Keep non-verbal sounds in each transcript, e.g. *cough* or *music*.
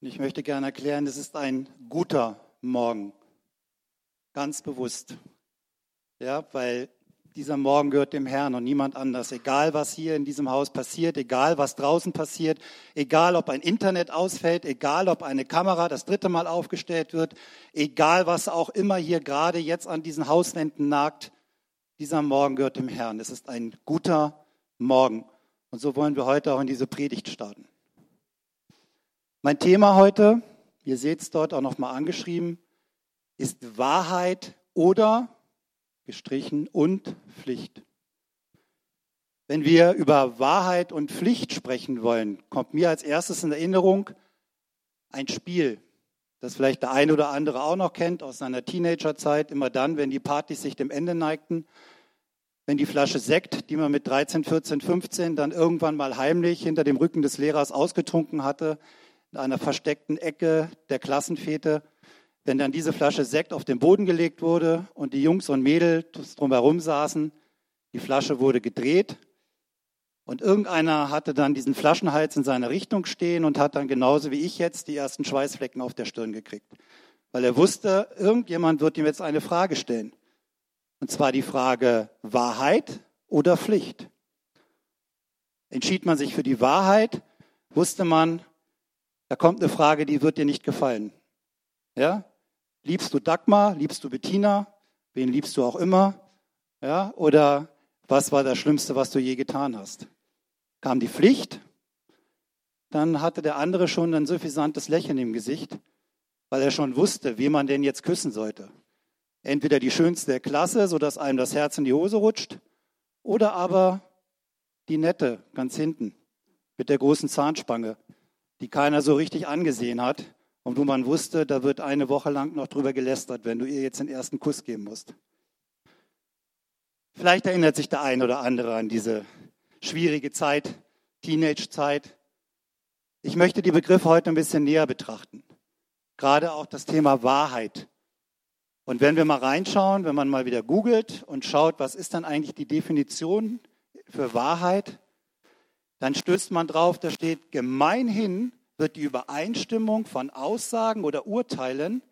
Und ich möchte gerne erklären, es ist ein guter Morgen. Ganz bewusst. Ja, weil dieser Morgen gehört dem Herrn und niemand anders. Egal, was hier in diesem Haus passiert, egal, was draußen passiert, egal, ob ein Internet ausfällt, egal, ob eine Kamera das dritte Mal aufgestellt wird, egal, was auch immer hier gerade jetzt an diesen Hauswänden nagt, dieser Morgen gehört dem Herrn. Es ist ein guter Morgen. Und so wollen wir heute auch in diese Predigt starten. Mein Thema heute, ihr seht es dort auch nochmal angeschrieben, ist Wahrheit oder gestrichen und Pflicht. Wenn wir über Wahrheit und Pflicht sprechen wollen, kommt mir als erstes in Erinnerung ein Spiel, das vielleicht der eine oder andere auch noch kennt aus seiner Teenagerzeit, immer dann, wenn die Partys sich dem Ende neigten, wenn die Flasche Sekt, die man mit 13, 14, 15 dann irgendwann mal heimlich hinter dem Rücken des Lehrers ausgetrunken hatte, in einer versteckten Ecke der Klassenfete, wenn dann diese Flasche Sekt auf den Boden gelegt wurde und die Jungs und Mädels drumherum saßen, die Flasche wurde gedreht und irgendeiner hatte dann diesen Flaschenhals in seiner Richtung stehen und hat dann genauso wie ich jetzt die ersten Schweißflecken auf der Stirn gekriegt, weil er wusste, irgendjemand wird ihm jetzt eine Frage stellen. Und zwar die Frage Wahrheit oder Pflicht. Entschied man sich für die Wahrheit, wusste man, da kommt eine Frage, die wird dir nicht gefallen. Ja? Liebst du Dagmar? Liebst du Bettina? Wen liebst du auch immer? Ja? Oder was war das Schlimmste, was du je getan hast? Kam die Pflicht? Dann hatte der andere schon ein suffisantes Lächeln im Gesicht, weil er schon wusste, wie man denn jetzt küssen sollte. Entweder die schönste der Klasse, sodass einem das Herz in die Hose rutscht, oder aber die nette ganz hinten mit der großen Zahnspange, die keiner so richtig angesehen hat und wo man wusste, da wird eine Woche lang noch drüber gelästert, wenn du ihr jetzt den ersten Kuss geben musst. Vielleicht erinnert sich der ein oder andere an diese schwierige Zeit, Teenage-Zeit. Ich möchte die Begriffe heute ein bisschen näher betrachten. Gerade auch das Thema Wahrheit. Und wenn wir mal reinschauen, wenn man mal wieder googelt und schaut, was ist dann eigentlich die Definition für Wahrheit, dann stößt man drauf, da steht gemeinhin wird die Übereinstimmung von Aussagen oder Urteilen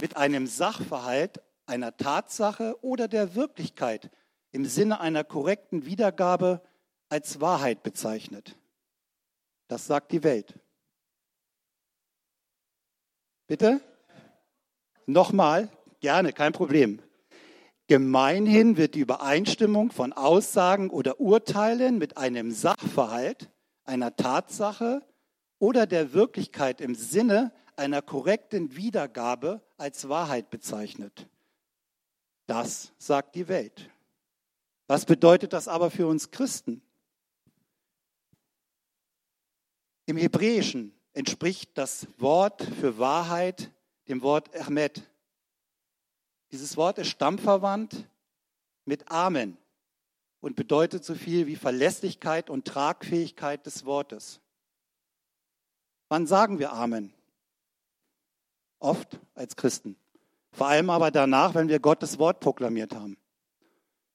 mit einem Sachverhalt, einer Tatsache oder der Wirklichkeit im Sinne einer korrekten Wiedergabe als Wahrheit bezeichnet. Das sagt die Welt. Bitte? Nochmal, gerne, kein Problem. Gemeinhin wird die Übereinstimmung von Aussagen oder Urteilen mit einem Sachverhalt, einer Tatsache oder der Wirklichkeit im Sinne einer korrekten Wiedergabe als Wahrheit bezeichnet. Das sagt die Welt. Was bedeutet das aber für uns Christen? Im Hebräischen entspricht das Wort für Wahrheit dem Wort Ahmed. Dieses Wort ist stammverwandt mit Amen und bedeutet so viel wie Verlässlichkeit und Tragfähigkeit des Wortes. Wann sagen wir Amen? Oft als Christen. Vor allem aber danach, wenn wir Gottes Wort proklamiert haben.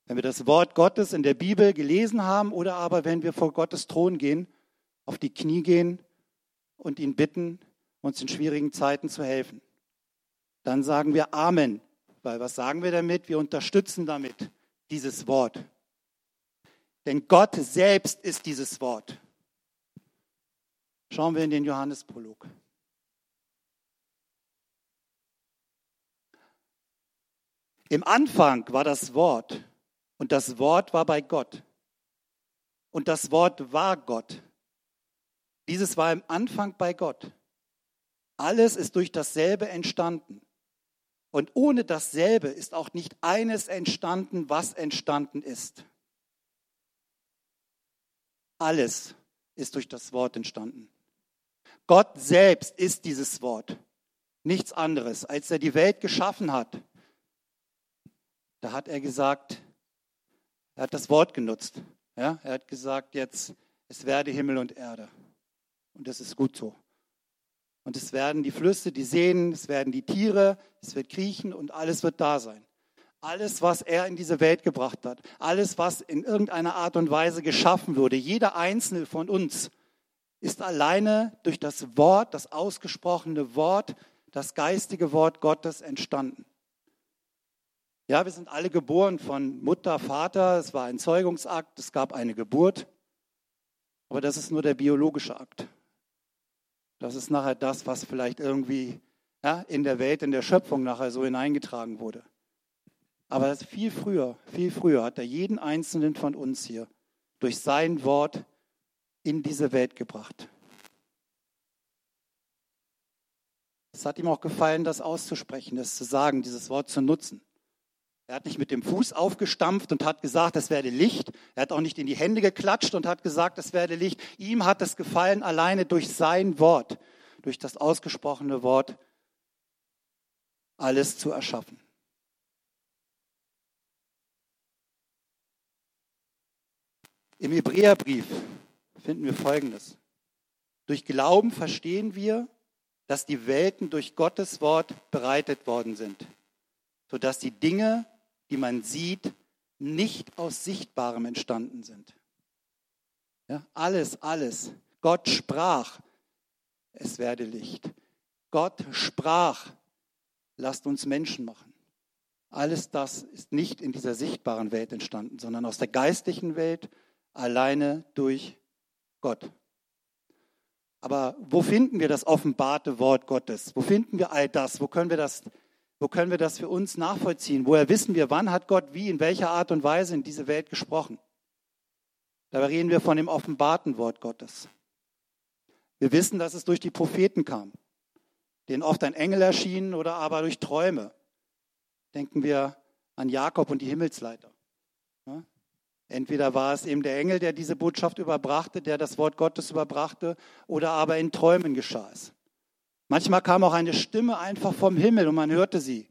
Wenn wir das Wort Gottes in der Bibel gelesen haben oder aber wenn wir vor Gottes Thron gehen, auf die Knie gehen und ihn bitten, uns in schwierigen Zeiten zu helfen. Dann sagen wir Amen, weil was sagen wir damit? Wir unterstützen damit dieses Wort. Denn Gott selbst ist dieses Wort. Schauen wir in den Johannesprolog. Im Anfang war das Wort und das Wort war bei Gott und das Wort war Gott. Dieses war im Anfang bei Gott. Alles ist durch dasselbe entstanden. Und ohne dasselbe ist auch nicht eines entstanden, was entstanden ist. Alles ist durch das Wort entstanden. Gott selbst ist dieses Wort. Nichts anderes. Als er die Welt geschaffen hat, da hat er gesagt, er hat das Wort genutzt. Ja, er hat gesagt, jetzt, es werde Himmel und Erde. Und das ist gut so. Und es werden die Flüsse, die Seen, es werden die Tiere, es wird kriechen und alles wird da sein. Alles, was er in diese Welt gebracht hat, alles, was in irgendeiner Art und Weise geschaffen wurde, jeder einzelne von uns, ist alleine durch das Wort, das ausgesprochene Wort, das geistige Wort Gottes entstanden. Ja, wir sind alle geboren von Mutter, Vater, es war ein Zeugungsakt, es gab eine Geburt, aber das ist nur der biologische Akt. Das ist nachher das, was vielleicht irgendwie ja, in der Welt, in der Schöpfung nachher so hineingetragen wurde. Aber viel früher, viel früher hat er jeden einzelnen von uns hier durch sein Wort in diese Welt gebracht. Es hat ihm auch gefallen, das auszusprechen, das zu sagen, dieses Wort zu nutzen. Er hat nicht mit dem Fuß aufgestampft und hat gesagt, es werde Licht. Er hat auch nicht in die Hände geklatscht und hat gesagt, es werde Licht. Ihm hat es gefallen, alleine durch sein Wort, durch das ausgesprochene Wort, alles zu erschaffen. Im Hebräerbrief finden wir Folgendes. Durch Glauben verstehen wir, dass die Welten durch Gottes Wort bereitet worden sind, sodass die Dinge, die man sieht, nicht aus Sichtbarem entstanden sind. Ja, alles, alles. Gott sprach, es werde Licht. Gott sprach, lasst uns Menschen machen. Alles das ist nicht in dieser sichtbaren Welt entstanden, sondern aus der geistlichen Welt alleine durch Gott. Aber wo finden wir das offenbarte Wort Gottes? Wo finden wir all das? Wo können wir das, wo können wir das für uns nachvollziehen? Woher wissen wir, wann hat Gott wie, in welcher Art und Weise in diese Welt gesprochen? Dabei reden wir von dem offenbarten Wort Gottes. Wir wissen, dass es durch die Propheten kam, denen oft ein Engel erschien oder aber durch Träume. Denken wir an Jakob und die Himmelsleiter. Entweder war es eben der Engel, der diese Botschaft überbrachte, der das Wort Gottes überbrachte, oder aber in Träumen geschah es. Manchmal kam auch eine Stimme einfach vom Himmel und man hörte sie.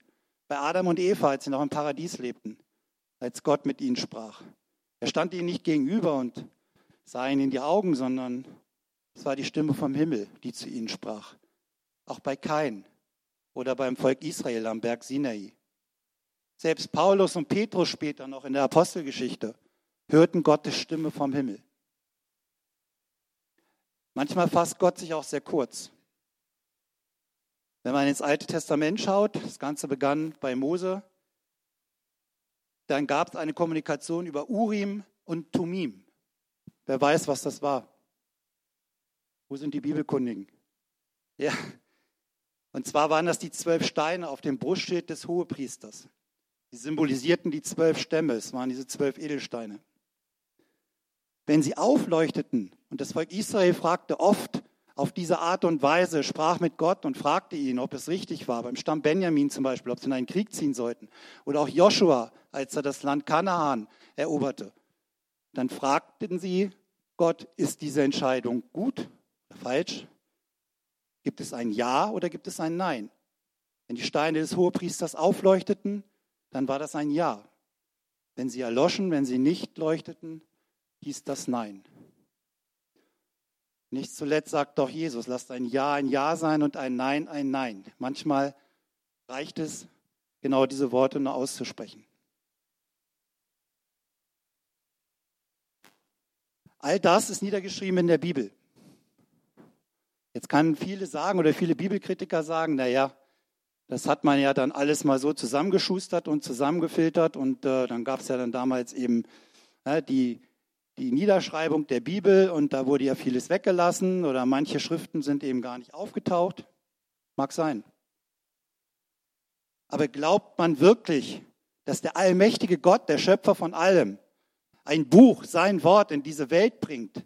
Bei Adam und Eva, als sie noch im Paradies lebten, als Gott mit ihnen sprach. Er stand ihnen nicht gegenüber und sah ihnen in die Augen, sondern es war die Stimme vom Himmel, die zu ihnen sprach. Auch bei Kain oder beim Volk Israel am Berg Sinai. Selbst Paulus und Petrus später noch in der Apostelgeschichte hörten Gottes Stimme vom Himmel. Manchmal fasst Gott sich auch sehr kurz. Wenn man ins Alte Testament schaut, das Ganze begann bei Mose, dann gab es eine Kommunikation über Urim und Tumim. Wer weiß, was das war? Wo sind die Bibelkundigen? Ja. Und zwar waren das die zwölf Steine auf dem Brustschild des Hohepriesters. Die symbolisierten die zwölf Stämme. Es waren diese zwölf Edelsteine wenn sie aufleuchteten, und das Volk Israel fragte oft auf diese Art und Weise, sprach mit Gott und fragte ihn, ob es richtig war, beim Stamm Benjamin zum Beispiel, ob sie in einen Krieg ziehen sollten, oder auch Joshua, als er das Land Kanaan eroberte, dann fragten sie Gott, ist diese Entscheidung gut oder falsch? Gibt es ein Ja oder gibt es ein Nein? Wenn die Steine des Hohepriesters aufleuchteten, dann war das ein Ja. Wenn sie erloschen, wenn sie nicht leuchteten, hieß das Nein. Nicht zuletzt sagt doch Jesus, lasst ein Ja ein Ja sein und ein Nein ein Nein. Manchmal reicht es, genau diese Worte nur auszusprechen. All das ist niedergeschrieben in der Bibel. Jetzt kann viele sagen oder viele Bibelkritiker sagen, naja, das hat man ja dann alles mal so zusammengeschustert und zusammengefiltert und äh, dann gab es ja dann damals eben äh, die die Niederschreibung der Bibel und da wurde ja vieles weggelassen oder manche Schriften sind eben gar nicht aufgetaucht. Mag sein. Aber glaubt man wirklich, dass der allmächtige Gott, der Schöpfer von allem, ein Buch, sein Wort in diese Welt bringt,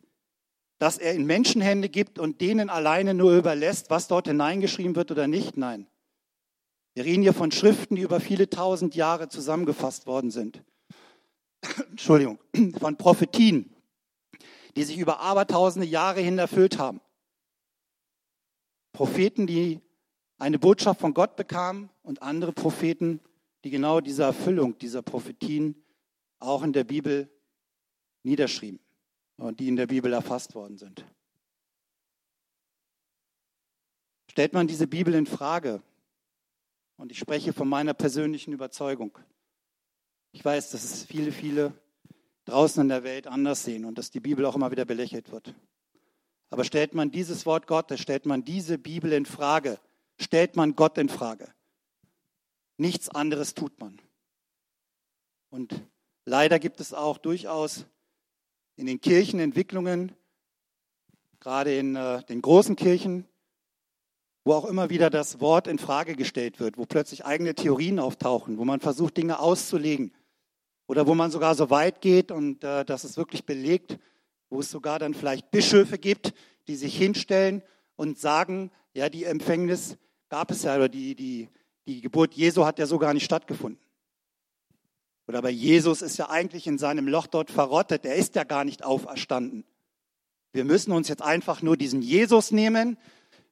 dass er in Menschenhände gibt und denen alleine nur überlässt, was dort hineingeschrieben wird oder nicht? Nein. Wir reden hier von Schriften, die über viele tausend Jahre zusammengefasst worden sind. *coughs* Entschuldigung, *coughs* von Prophetien, die sich über abertausende Jahre hin erfüllt haben. Propheten, die eine Botschaft von Gott bekamen und andere Propheten, die genau diese Erfüllung dieser Prophetien auch in der Bibel niederschrieben und die in der Bibel erfasst worden sind. Stellt man diese Bibel in Frage, und ich spreche von meiner persönlichen Überzeugung, ich weiß, dass es viele, viele draußen in der Welt anders sehen und dass die Bibel auch immer wieder belächelt wird. Aber stellt man dieses Wort Gottes, stellt man diese Bibel in Frage, stellt man Gott in Frage. Nichts anderes tut man. Und leider gibt es auch durchaus in den Kirchen Entwicklungen, gerade in äh, den großen Kirchen, wo auch immer wieder das Wort in Frage gestellt wird, wo plötzlich eigene Theorien auftauchen, wo man versucht, Dinge auszulegen oder wo man sogar so weit geht und äh, das ist wirklich belegt, wo es sogar dann vielleicht Bischöfe gibt, die sich hinstellen und sagen, ja, die Empfängnis gab es ja, oder die, die, die Geburt Jesu hat ja so gar nicht stattgefunden. Oder aber Jesus ist ja eigentlich in seinem Loch dort verrottet, er ist ja gar nicht auferstanden. Wir müssen uns jetzt einfach nur diesen Jesus nehmen,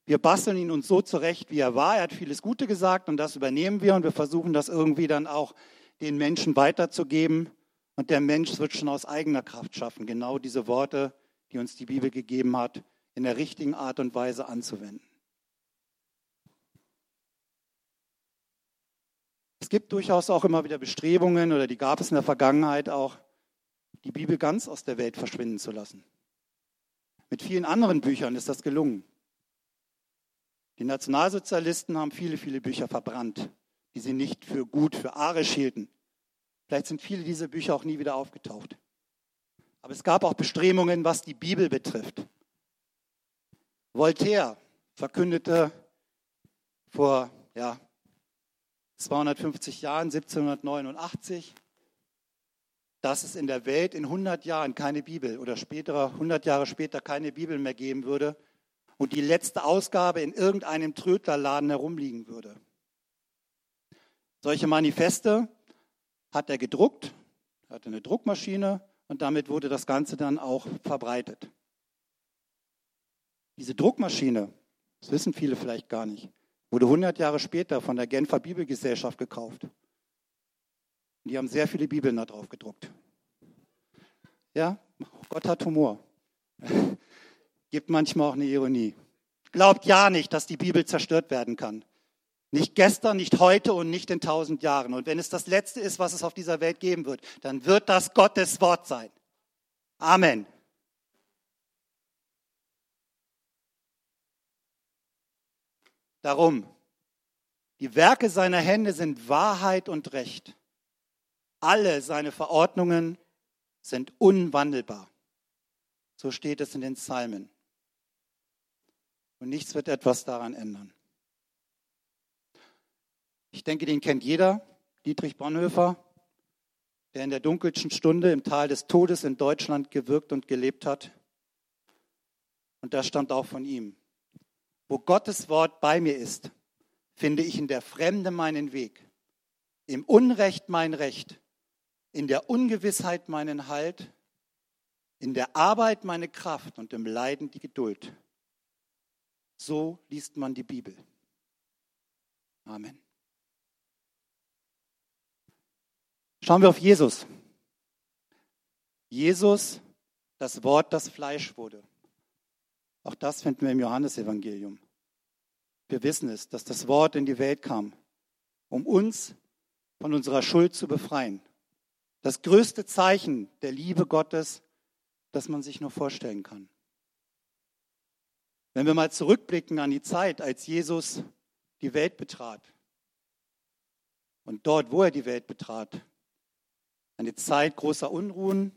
wir basteln ihn uns so zurecht, wie er war. Er hat vieles Gute gesagt und das übernehmen wir und wir versuchen das irgendwie dann auch den Menschen weiterzugeben. Und der Mensch wird schon aus eigener Kraft schaffen, genau diese Worte, die uns die Bibel gegeben hat, in der richtigen Art und Weise anzuwenden. Es gibt durchaus auch immer wieder Bestrebungen, oder die gab es in der Vergangenheit auch, die Bibel ganz aus der Welt verschwinden zu lassen. Mit vielen anderen Büchern ist das gelungen. Die Nationalsozialisten haben viele, viele Bücher verbrannt, die sie nicht für gut, für arisch hielten. Vielleicht sind viele dieser Bücher auch nie wieder aufgetaucht. Aber es gab auch Bestrebungen, was die Bibel betrifft. Voltaire verkündete vor ja, 250 Jahren, 1789, dass es in der Welt in 100 Jahren keine Bibel oder später, 100 Jahre später keine Bibel mehr geben würde und die letzte Ausgabe in irgendeinem Trödlerladen herumliegen würde. Solche Manifeste hat er gedruckt, hatte eine Druckmaschine und damit wurde das Ganze dann auch verbreitet. Diese Druckmaschine, das wissen viele vielleicht gar nicht, wurde 100 Jahre später von der Genfer Bibelgesellschaft gekauft. Und die haben sehr viele Bibeln da drauf gedruckt. Ja, Gott hat Humor. *laughs* Gibt manchmal auch eine Ironie. Glaubt ja nicht, dass die Bibel zerstört werden kann. Nicht gestern, nicht heute und nicht in tausend Jahren. Und wenn es das Letzte ist, was es auf dieser Welt geben wird, dann wird das Gottes Wort sein. Amen. Darum, die Werke seiner Hände sind Wahrheit und Recht. Alle seine Verordnungen sind unwandelbar. So steht es in den Psalmen. Und nichts wird etwas daran ändern. Ich denke, den kennt jeder, Dietrich Bonhoeffer, der in der dunkelsten Stunde im Tal des Todes in Deutschland gewirkt und gelebt hat. Und das stammt auch von ihm. Wo Gottes Wort bei mir ist, finde ich in der Fremde meinen Weg, im Unrecht mein Recht, in der Ungewissheit meinen Halt, in der Arbeit meine Kraft und im Leiden die Geduld. So liest man die Bibel. Amen. Schauen wir auf Jesus. Jesus, das Wort, das Fleisch wurde. Auch das finden wir im Johannesevangelium. Wir wissen es, dass das Wort in die Welt kam, um uns von unserer Schuld zu befreien. Das größte Zeichen der Liebe Gottes, das man sich nur vorstellen kann. Wenn wir mal zurückblicken an die Zeit, als Jesus die Welt betrat und dort, wo er die Welt betrat, eine Zeit großer Unruhen,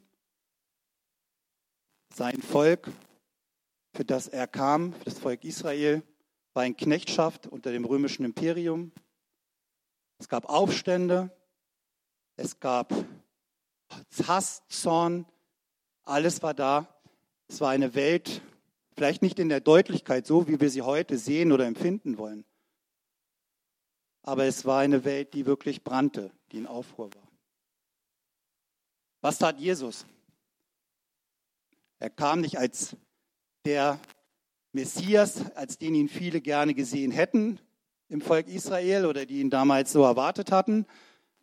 sein Volk, für das er kam, das Volk Israel, war in Knechtschaft unter dem römischen Imperium. Es gab Aufstände, es gab Hass, Zorn, alles war da. Es war eine Welt, Vielleicht nicht in der Deutlichkeit, so wie wir sie heute sehen oder empfinden wollen. Aber es war eine Welt, die wirklich brannte, die in Aufruhr war. Was tat Jesus? Er kam nicht als der Messias, als den ihn viele gerne gesehen hätten im Volk Israel oder die ihn damals so erwartet hatten,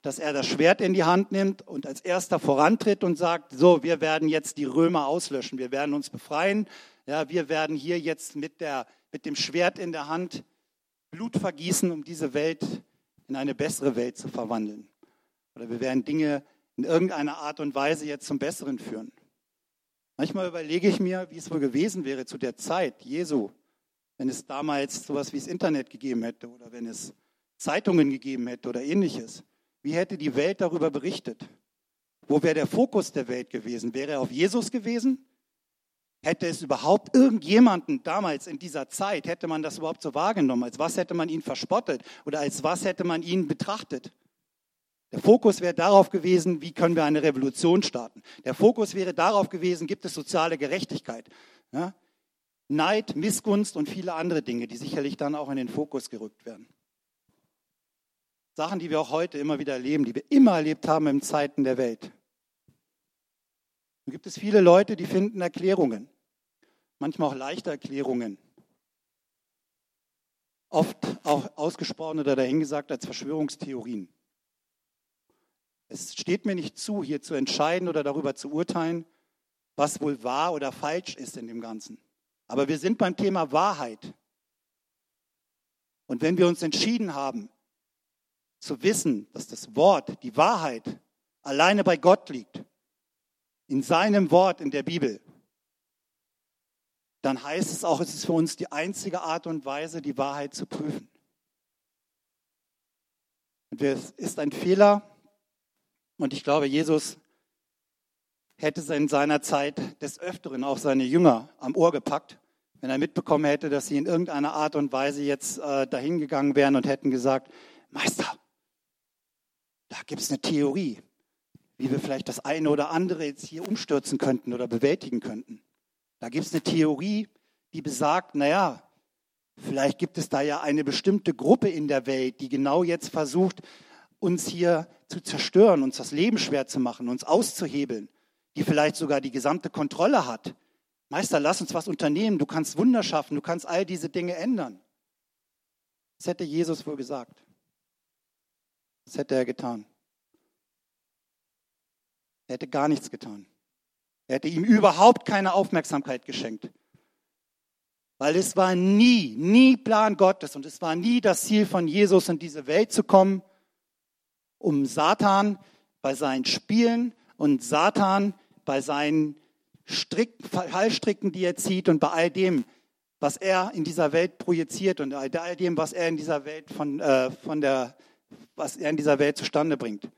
dass er das Schwert in die Hand nimmt und als erster vorantritt und sagt, so, wir werden jetzt die Römer auslöschen, wir werden uns befreien, ja, wir werden hier jetzt mit, der, mit dem Schwert in der Hand Blut vergießen, um diese Welt in eine bessere Welt zu verwandeln. Oder wir werden Dinge in irgendeiner Art und Weise jetzt zum Besseren führen. Manchmal überlege ich mir, wie es wohl gewesen wäre zu der Zeit Jesu, wenn es damals sowas wie das Internet gegeben hätte oder wenn es Zeitungen gegeben hätte oder ähnliches. Wie hätte die Welt darüber berichtet? Wo wäre der Fokus der Welt gewesen? Wäre er auf Jesus gewesen? Hätte es überhaupt irgendjemanden damals in dieser Zeit, hätte man das überhaupt so wahrgenommen? Als was hätte man ihn verspottet oder als was hätte man ihn betrachtet? Der Fokus wäre darauf gewesen, wie können wir eine Revolution starten. Der Fokus wäre darauf gewesen, gibt es soziale Gerechtigkeit. Ja? Neid, Missgunst und viele andere Dinge, die sicherlich dann auch in den Fokus gerückt werden. Sachen, die wir auch heute immer wieder erleben, die wir immer erlebt haben in Zeiten der Welt. Nun gibt es viele Leute, die finden Erklärungen, manchmal auch leichte Erklärungen, oft auch ausgesprochen oder dahingesagt als Verschwörungstheorien. Es steht mir nicht zu, hier zu entscheiden oder darüber zu urteilen, was wohl wahr oder falsch ist in dem Ganzen. Aber wir sind beim Thema Wahrheit. Und wenn wir uns entschieden haben, zu wissen, dass das Wort, die Wahrheit alleine bei Gott liegt, in seinem Wort in der Bibel, dann heißt es auch, es ist für uns die einzige Art und Weise, die Wahrheit zu prüfen. Und es ist ein Fehler, und ich glaube, Jesus hätte in seiner Zeit des Öfteren auch seine Jünger am Ohr gepackt, wenn er mitbekommen hätte, dass sie in irgendeiner Art und Weise jetzt äh, dahin gegangen wären und hätten gesagt, Meister, da gibt es eine Theorie, wie wir vielleicht das eine oder andere jetzt hier umstürzen könnten oder bewältigen könnten. Da gibt es eine Theorie, die besagt, naja, vielleicht gibt es da ja eine bestimmte Gruppe in der Welt, die genau jetzt versucht, uns hier zu zerstören, uns das Leben schwer zu machen, uns auszuhebeln, die vielleicht sogar die gesamte Kontrolle hat. Meister, lass uns was unternehmen, du kannst Wunder schaffen, du kannst all diese Dinge ändern. Das hätte Jesus wohl gesagt. Das hätte er getan. Er hätte gar nichts getan. Er hätte ihm überhaupt keine Aufmerksamkeit geschenkt. Weil es war nie, nie Plan Gottes und es war nie das Ziel von Jesus, in diese Welt zu kommen, um Satan bei seinen Spielen und Satan bei seinen Strick, Fallstricken, die er zieht und bei all dem, was er in dieser Welt projiziert und all dem, was er in dieser Welt von, äh, von der, was er in dieser Welt zustande bringt,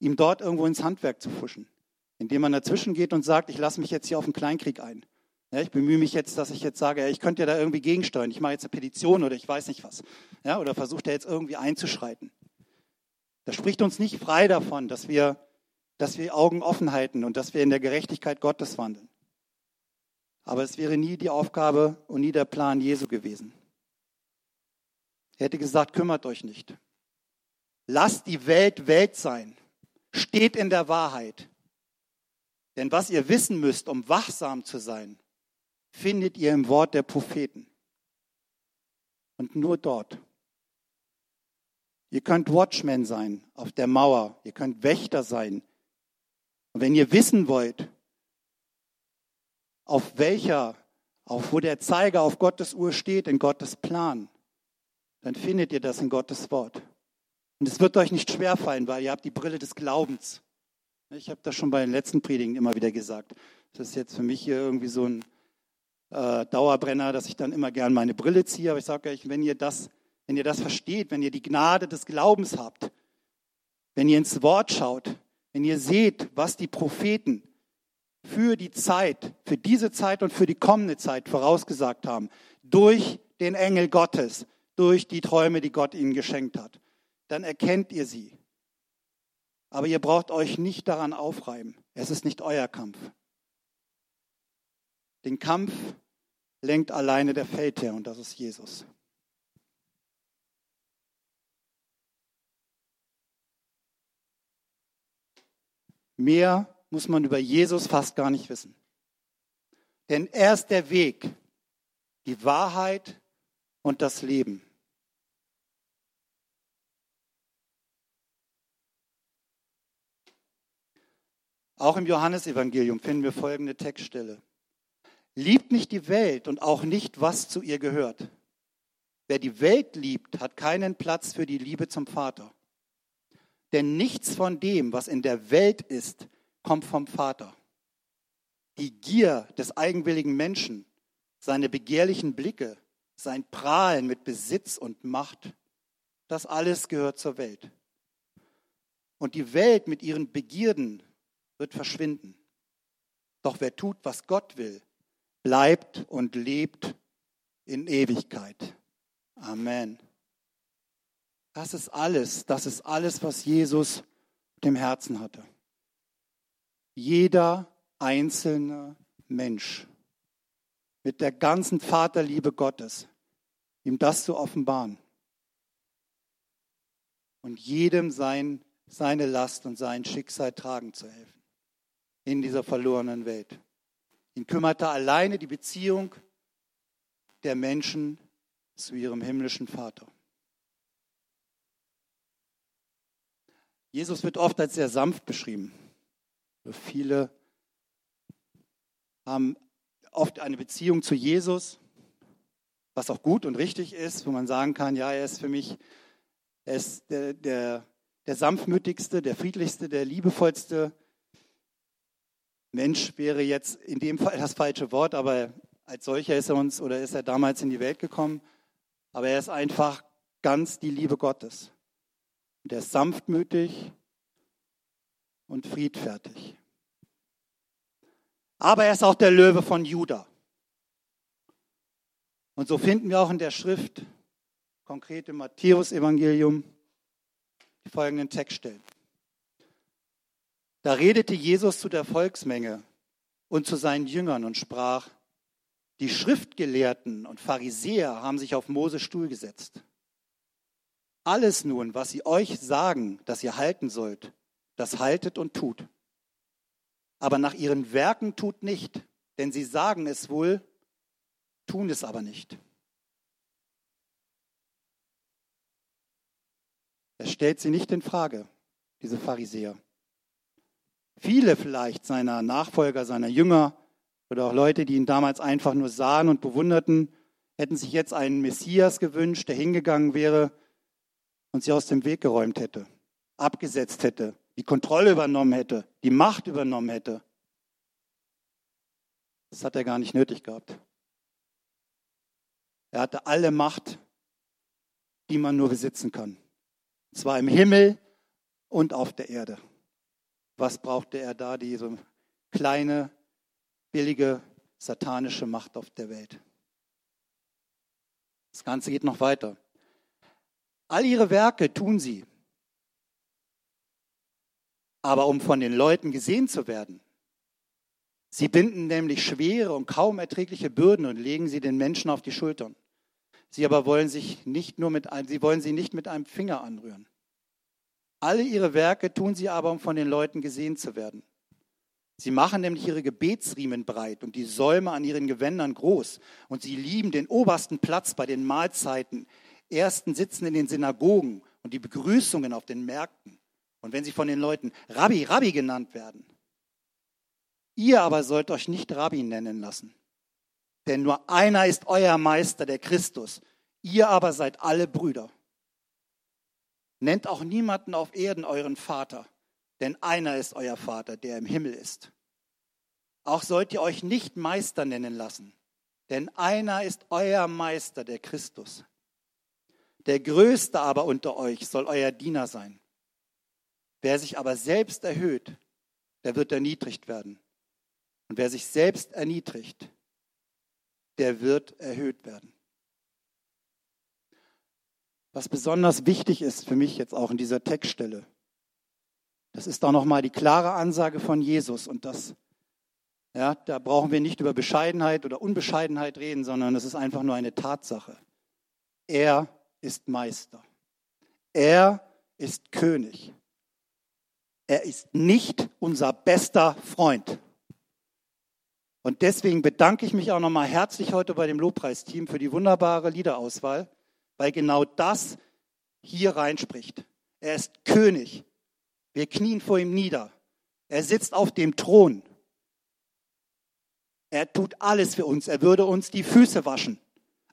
ihm dort irgendwo ins Handwerk zu fuschen, indem man dazwischen geht und sagt, ich lasse mich jetzt hier auf einen Kleinkrieg ein. Ja, ich bemühe mich jetzt, dass ich jetzt sage, ich könnte ja da irgendwie gegensteuern. Ich mache jetzt eine Petition oder ich weiß nicht was. Ja, oder versucht er jetzt irgendwie einzuschreiten. Das spricht uns nicht frei davon, dass wir, dass wir Augen offen halten und dass wir in der Gerechtigkeit Gottes wandeln. Aber es wäre nie die Aufgabe und nie der Plan Jesu gewesen. Er hätte gesagt, kümmert euch nicht. Lasst die Welt Welt sein. Steht in der Wahrheit. Denn was ihr wissen müsst, um wachsam zu sein, findet ihr im Wort der Propheten. Und nur dort. Ihr könnt Watchmen sein auf der Mauer. Ihr könnt Wächter sein. Und wenn ihr wissen wollt, auf welcher, auf wo der Zeiger auf Gottes Uhr steht, in Gottes Plan, dann findet ihr das in Gottes Wort. Und es wird euch nicht schwerfallen, weil ihr habt die Brille des Glaubens. Ich habe das schon bei den letzten Predigen immer wieder gesagt. Das ist jetzt für mich hier irgendwie so ein äh, Dauerbrenner, dass ich dann immer gern meine Brille ziehe. Aber ich sage euch, wenn ihr das wenn ihr das versteht, wenn ihr die Gnade des Glaubens habt, wenn ihr ins Wort schaut, wenn ihr seht, was die Propheten für die Zeit, für diese Zeit und für die kommende Zeit vorausgesagt haben, durch den Engel Gottes, durch die Träume, die Gott ihnen geschenkt hat, dann erkennt ihr sie. Aber ihr braucht euch nicht daran aufreiben. Es ist nicht euer Kampf. Den Kampf lenkt alleine der Feldherr und das ist Jesus. Mehr muss man über Jesus fast gar nicht wissen. Denn er ist der Weg, die Wahrheit und das Leben. Auch im Johannesevangelium finden wir folgende Textstelle. Liebt nicht die Welt und auch nicht, was zu ihr gehört. Wer die Welt liebt, hat keinen Platz für die Liebe zum Vater. Denn nichts von dem, was in der Welt ist, kommt vom Vater. die Gier des eigenwilligen Menschen, seine begehrlichen Blicke, sein Prahlen mit Besitz und Macht, das alles gehört zur Welt. Und die Welt mit ihren Begierden wird verschwinden. Doch wer tut, was Gott will, bleibt und lebt in Ewigkeit. Amen. Das ist alles, das ist alles, was Jesus dem Herzen hatte. Jeder einzelne Mensch mit der ganzen Vaterliebe Gottes, ihm das zu offenbaren und jedem sein, seine Last und sein Schicksal tragen zu helfen in dieser verlorenen Welt. Ihn kümmerte alleine die Beziehung der Menschen zu ihrem himmlischen Vater. Jesus wird oft als sehr sanft beschrieben. Viele haben oft eine Beziehung zu Jesus, was auch gut und richtig ist, wo man sagen kann, ja, er ist für mich er ist der, der, der sanftmütigste, der friedlichste, der liebevollste Mensch wäre jetzt in dem Fall das falsche Wort, aber als solcher ist er uns oder ist er damals in die Welt gekommen. Aber er ist einfach ganz die Liebe Gottes. Und er ist sanftmütig und friedfertig. Aber er ist auch der Löwe von Juda. Und so finden wir auch in der Schrift, konkret im Matthäus-Evangelium, die folgenden Textstellen. Da redete Jesus zu der Volksmenge und zu seinen Jüngern und sprach, die Schriftgelehrten und Pharisäer haben sich auf Moses Stuhl gesetzt. Alles nun, was sie euch sagen, dass ihr halten sollt, das haltet und tut. Aber nach ihren Werken tut nicht, denn sie sagen es wohl, tun es aber nicht. Er stellt sie nicht in Frage, diese Pharisäer. Viele vielleicht seiner Nachfolger, seiner Jünger oder auch Leute, die ihn damals einfach nur sahen und bewunderten, hätten sich jetzt einen Messias gewünscht, der hingegangen wäre und sie aus dem Weg geräumt hätte, abgesetzt hätte, die Kontrolle übernommen hätte, die Macht übernommen hätte. Das hat er gar nicht nötig gehabt. Er hatte alle Macht, die man nur besitzen kann. Zwar im Himmel und auf der Erde. Was brauchte er da, diese kleine, billige, satanische Macht auf der Welt? Das Ganze geht noch weiter. All ihre Werke tun sie, aber um von den Leuten gesehen zu werden. Sie binden nämlich schwere und kaum erträgliche Bürden und legen sie den Menschen auf die Schultern. Sie aber wollen sich nicht nur mit, sie wollen sie nicht mit einem Finger anrühren. Alle ihre Werke tun sie aber, um von den Leuten gesehen zu werden. Sie machen nämlich ihre Gebetsriemen breit und die Säume an ihren Gewändern groß. Und sie lieben den obersten Platz bei den Mahlzeiten, ersten Sitzen in den Synagogen und die Begrüßungen auf den Märkten. Und wenn sie von den Leuten Rabbi, Rabbi genannt werden. Ihr aber sollt euch nicht Rabbi nennen lassen. Denn nur einer ist euer Meister, der Christus. Ihr aber seid alle Brüder. Nennt auch niemanden auf Erden euren Vater, denn einer ist euer Vater, der im Himmel ist. Auch sollt ihr euch nicht Meister nennen lassen, denn einer ist euer Meister, der Christus. Der Größte aber unter euch soll euer Diener sein. Wer sich aber selbst erhöht, der wird erniedrigt werden. Und wer sich selbst erniedrigt, der wird erhöht werden. Was besonders wichtig ist für mich jetzt auch in dieser Textstelle, das ist auch nochmal die klare Ansage von Jesus und das, ja, da brauchen wir nicht über Bescheidenheit oder Unbescheidenheit reden, sondern es ist einfach nur eine Tatsache. Er ist Meister. Er ist König. Er ist nicht unser bester Freund. Und deswegen bedanke ich mich auch nochmal herzlich heute bei dem Lobpreisteam für die wunderbare Liederauswahl, weil genau das hier reinspricht. Er ist König. Wir knien vor ihm nieder. Er sitzt auf dem Thron. Er tut alles für uns. Er würde uns die Füße waschen.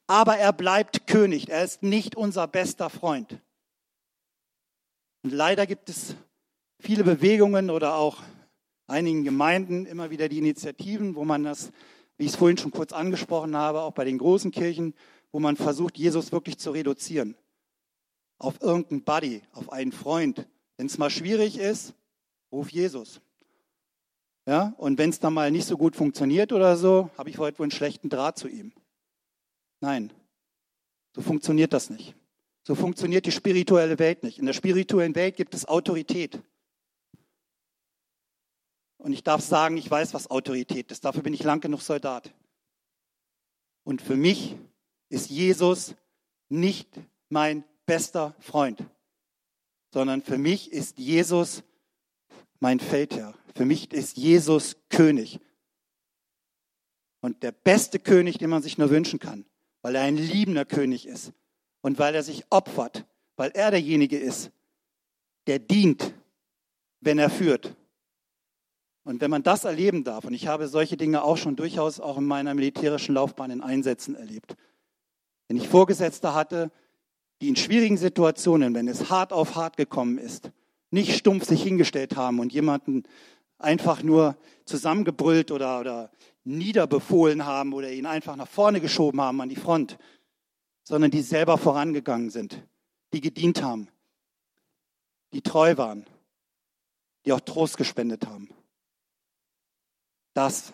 Aber er bleibt König. Er ist nicht unser bester Freund. Und leider gibt es viele Bewegungen oder auch einigen Gemeinden immer wieder die Initiativen, wo man das, wie ich es vorhin schon kurz angesprochen habe, auch bei den großen Kirchen, wo man versucht, Jesus wirklich zu reduzieren. Auf irgendeinen Buddy, auf einen Freund. Wenn es mal schwierig ist, ruf Jesus. Ja, und wenn es dann mal nicht so gut funktioniert oder so, habe ich heute wohl einen schlechten Draht zu ihm. Nein, so funktioniert das nicht. So funktioniert die spirituelle Welt nicht. In der spirituellen Welt gibt es Autorität. Und ich darf sagen, ich weiß, was Autorität ist. Dafür bin ich lang genug Soldat. Und für mich ist Jesus nicht mein bester Freund, sondern für mich ist Jesus mein Feldherr. Für mich ist Jesus König. Und der beste König, den man sich nur wünschen kann, weil er ein liebender König ist und weil er sich opfert, weil er derjenige ist, der dient, wenn er führt. Und wenn man das erleben darf, und ich habe solche Dinge auch schon durchaus auch in meiner militärischen Laufbahn in Einsätzen erlebt, wenn ich Vorgesetzte hatte, die in schwierigen Situationen, wenn es hart auf hart gekommen ist, nicht stumpf sich hingestellt haben und jemanden einfach nur zusammengebrüllt oder, oder niederbefohlen haben oder ihn einfach nach vorne geschoben haben an die Front, sondern die selber vorangegangen sind, die gedient haben, die treu waren, die auch Trost gespendet haben. Das,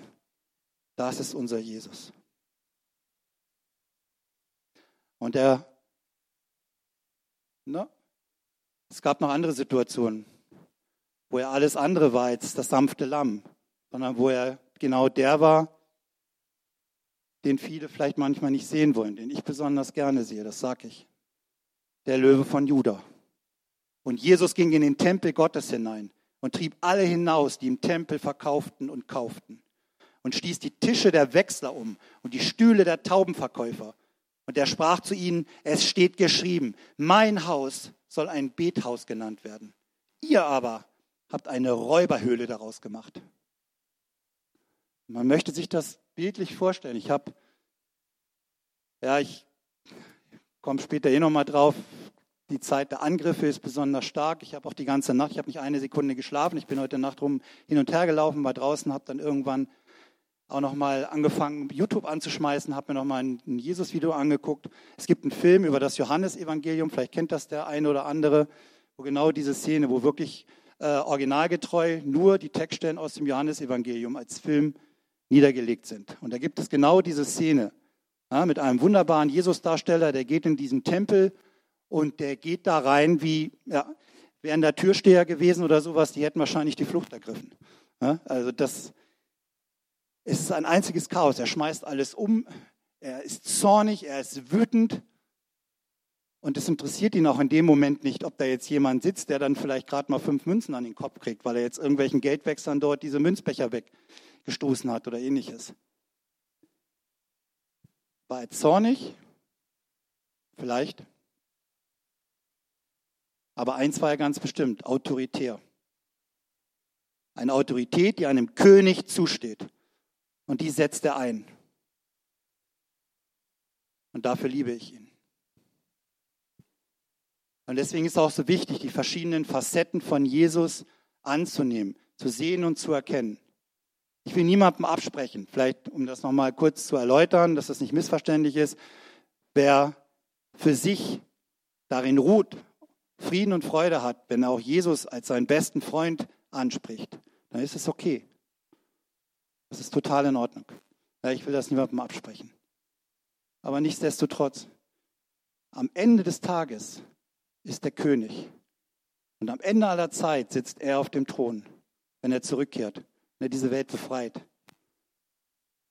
das ist unser Jesus. Und er, ne, es gab noch andere Situationen, wo er alles andere war als das sanfte Lamm, sondern wo er genau der war, den viele vielleicht manchmal nicht sehen wollen, den ich besonders gerne sehe, das sage ich. Der Löwe von Juda. Und Jesus ging in den Tempel Gottes hinein und trieb alle hinaus, die im Tempel verkauften und kauften, und stieß die Tische der Wechsler um und die Stühle der Taubenverkäufer. Und er sprach zu ihnen, es steht geschrieben, mein Haus soll ein Bethaus genannt werden. Ihr aber habt eine Räuberhöhle daraus gemacht. Man möchte sich das bildlich vorstellen. Ich habe, ja, ich komme später eh nochmal drauf, die Zeit der Angriffe ist besonders stark. Ich habe auch die ganze Nacht, ich habe nicht eine Sekunde geschlafen. Ich bin heute Nacht rum hin und her gelaufen, war draußen, habe dann irgendwann auch nochmal angefangen, YouTube anzuschmeißen, habe mir nochmal ein, ein Jesus-Video angeguckt. Es gibt einen Film über das Johannesevangelium, vielleicht kennt das der eine oder andere, wo genau diese Szene, wo wirklich äh, originalgetreu nur die Textstellen aus dem Johannesevangelium als Film niedergelegt sind. Und da gibt es genau diese Szene ja, mit einem wunderbaren Jesus-Darsteller, der geht in diesen Tempel und der geht da rein wie, ja, wären da Türsteher gewesen oder sowas, die hätten wahrscheinlich die Flucht ergriffen. Ja, also das ist ein einziges Chaos. Er schmeißt alles um, er ist zornig, er ist wütend. Und es interessiert ihn auch in dem Moment nicht, ob da jetzt jemand sitzt, der dann vielleicht gerade mal fünf Münzen an den Kopf kriegt, weil er jetzt irgendwelchen Geldwechseln dort diese Münzbecher weggestoßen hat oder ähnliches. War er zornig? Vielleicht. Aber eins war er ganz bestimmt, autoritär. Eine Autorität, die einem König zusteht. Und die setzt er ein. Und dafür liebe ich ihn. Und deswegen ist es auch so wichtig, die verschiedenen Facetten von Jesus anzunehmen, zu sehen und zu erkennen. Ich will niemandem absprechen, vielleicht um das nochmal kurz zu erläutern, dass das nicht missverständlich ist. Wer für sich darin ruht, Frieden und Freude hat, wenn er auch Jesus als seinen besten Freund anspricht, dann ist es okay. Das ist total in Ordnung. Ich will das niemandem absprechen. Aber nichtsdestotrotz, am Ende des Tages ist der König. Und am Ende aller Zeit sitzt er auf dem Thron, wenn er zurückkehrt, wenn er diese Welt befreit.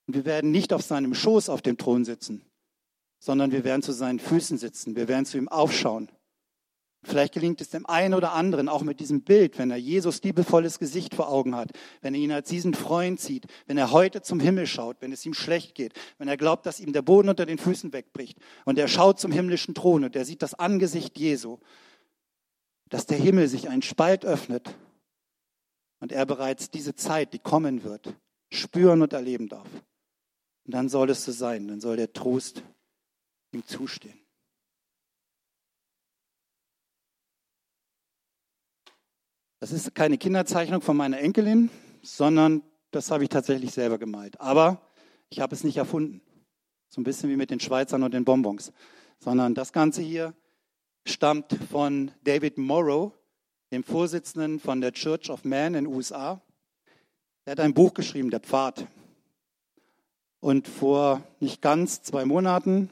Und wir werden nicht auf seinem Schoß auf dem Thron sitzen, sondern wir werden zu seinen Füßen sitzen, wir werden zu ihm aufschauen. Vielleicht gelingt es dem einen oder anderen auch mit diesem Bild, wenn er Jesus liebevolles Gesicht vor Augen hat, wenn er ihn als diesen Freund sieht, wenn er heute zum Himmel schaut, wenn es ihm schlecht geht, wenn er glaubt, dass ihm der Boden unter den Füßen wegbricht und er schaut zum himmlischen Thron und er sieht das Angesicht Jesu, dass der Himmel sich einen Spalt öffnet und er bereits diese Zeit, die kommen wird, spüren und erleben darf. Und dann soll es so sein, dann soll der Trost ihm zustehen. Das ist keine Kinderzeichnung von meiner Enkelin. sondern das habe ich tatsächlich selber gemalt. Aber ich habe es nicht erfunden. So ein bisschen wie mit den Schweizern und den Bonbons. Sondern das Ganze hier stammt von David Morrow, dem Vorsitzenden von der Church of Man in den USA. Er hat ein Buch geschrieben, Der Pfad. Und vor nicht ganz zwei Monaten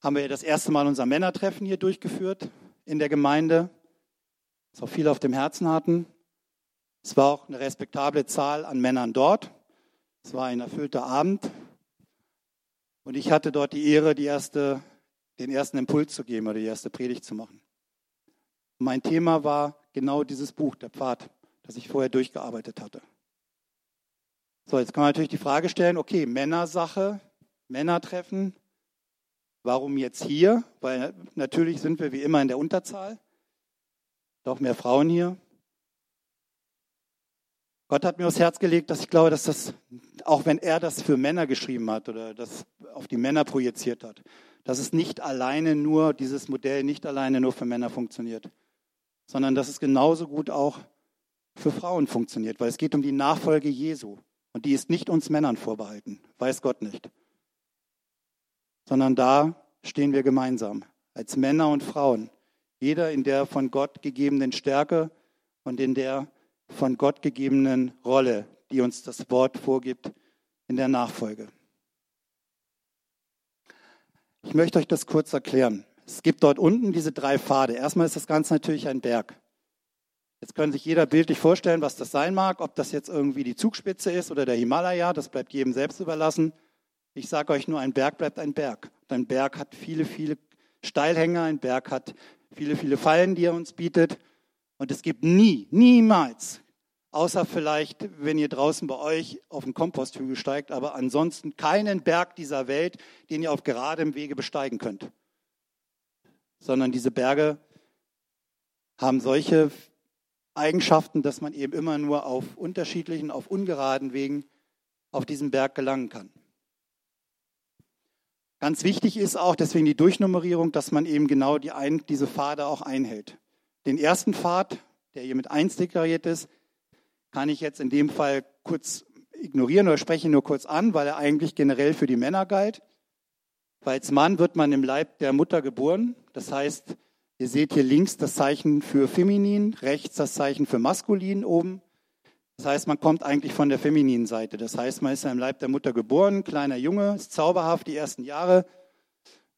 haben wir das erste Mal unser Männertreffen hier durchgeführt in der Gemeinde, das auch viele auf dem Herzen hatten. Es war auch eine respektable Zahl an Männern dort. Es war ein erfüllter Abend. Und ich hatte dort die Ehre, die erste, den ersten Impuls zu geben oder die erste Predigt zu machen. Mein Thema war genau dieses Buch, der Pfad, das ich vorher durchgearbeitet hatte. So, jetzt kann man natürlich die Frage stellen, okay, Männersache, Männertreffen, warum jetzt hier? Weil natürlich sind wir wie immer in der Unterzahl, doch mehr Frauen hier. Gott hat mir aufs Herz gelegt, dass ich glaube, dass das, auch wenn er das für Männer geschrieben hat oder das auf die Männer projiziert hat, dass es nicht alleine nur, dieses Modell nicht alleine nur für Männer funktioniert, sondern dass es genauso gut auch für Frauen funktioniert, weil es geht um die Nachfolge Jesu. Und die ist nicht uns Männern vorbehalten, weiß Gott nicht. Sondern da stehen wir gemeinsam, als Männer und Frauen, jeder in der von Gott gegebenen Stärke und in der von Gott gegebenen Rolle, die uns das Wort vorgibt in der Nachfolge. Ich möchte euch das kurz erklären. Es gibt dort unten diese drei Pfade. Erstmal ist das Ganze natürlich ein Berg. Jetzt können sich jeder bildlich vorstellen, was das sein mag, ob das jetzt irgendwie die Zugspitze ist oder der Himalaya, das bleibt jedem selbst überlassen. Ich sage euch nur, ein Berg bleibt ein Berg. ein Berg hat viele, viele Steilhänge, ein Berg hat viele, viele Fallen, die er uns bietet. Und es gibt nie, niemals, außer vielleicht, wenn ihr draußen bei euch auf den Komposthügel steigt, aber ansonsten keinen Berg dieser Welt, den ihr auf geradem Wege besteigen könnt. Sondern diese Berge haben solche Eigenschaften, dass man eben immer nur auf unterschiedlichen, auf ungeraden Wegen auf diesen Berg gelangen kann. Ganz wichtig ist auch deswegen die Durchnummerierung, dass man eben genau die ein, diese Pfade auch einhält. Den ersten Pfad, der hier mit 1 deklariert ist, kann ich jetzt in dem Fall kurz ignorieren oder spreche nur kurz an, weil er eigentlich generell für die Männer galt. Weil als Mann wird man im Leib der Mutter geboren. Das heißt, ihr seht hier links das Zeichen für feminin, rechts das Zeichen für maskulin oben. Das heißt, man kommt eigentlich von der femininen Seite. Das heißt, man ist im Leib der Mutter geboren, kleiner Junge, ist zauberhaft die ersten Jahre,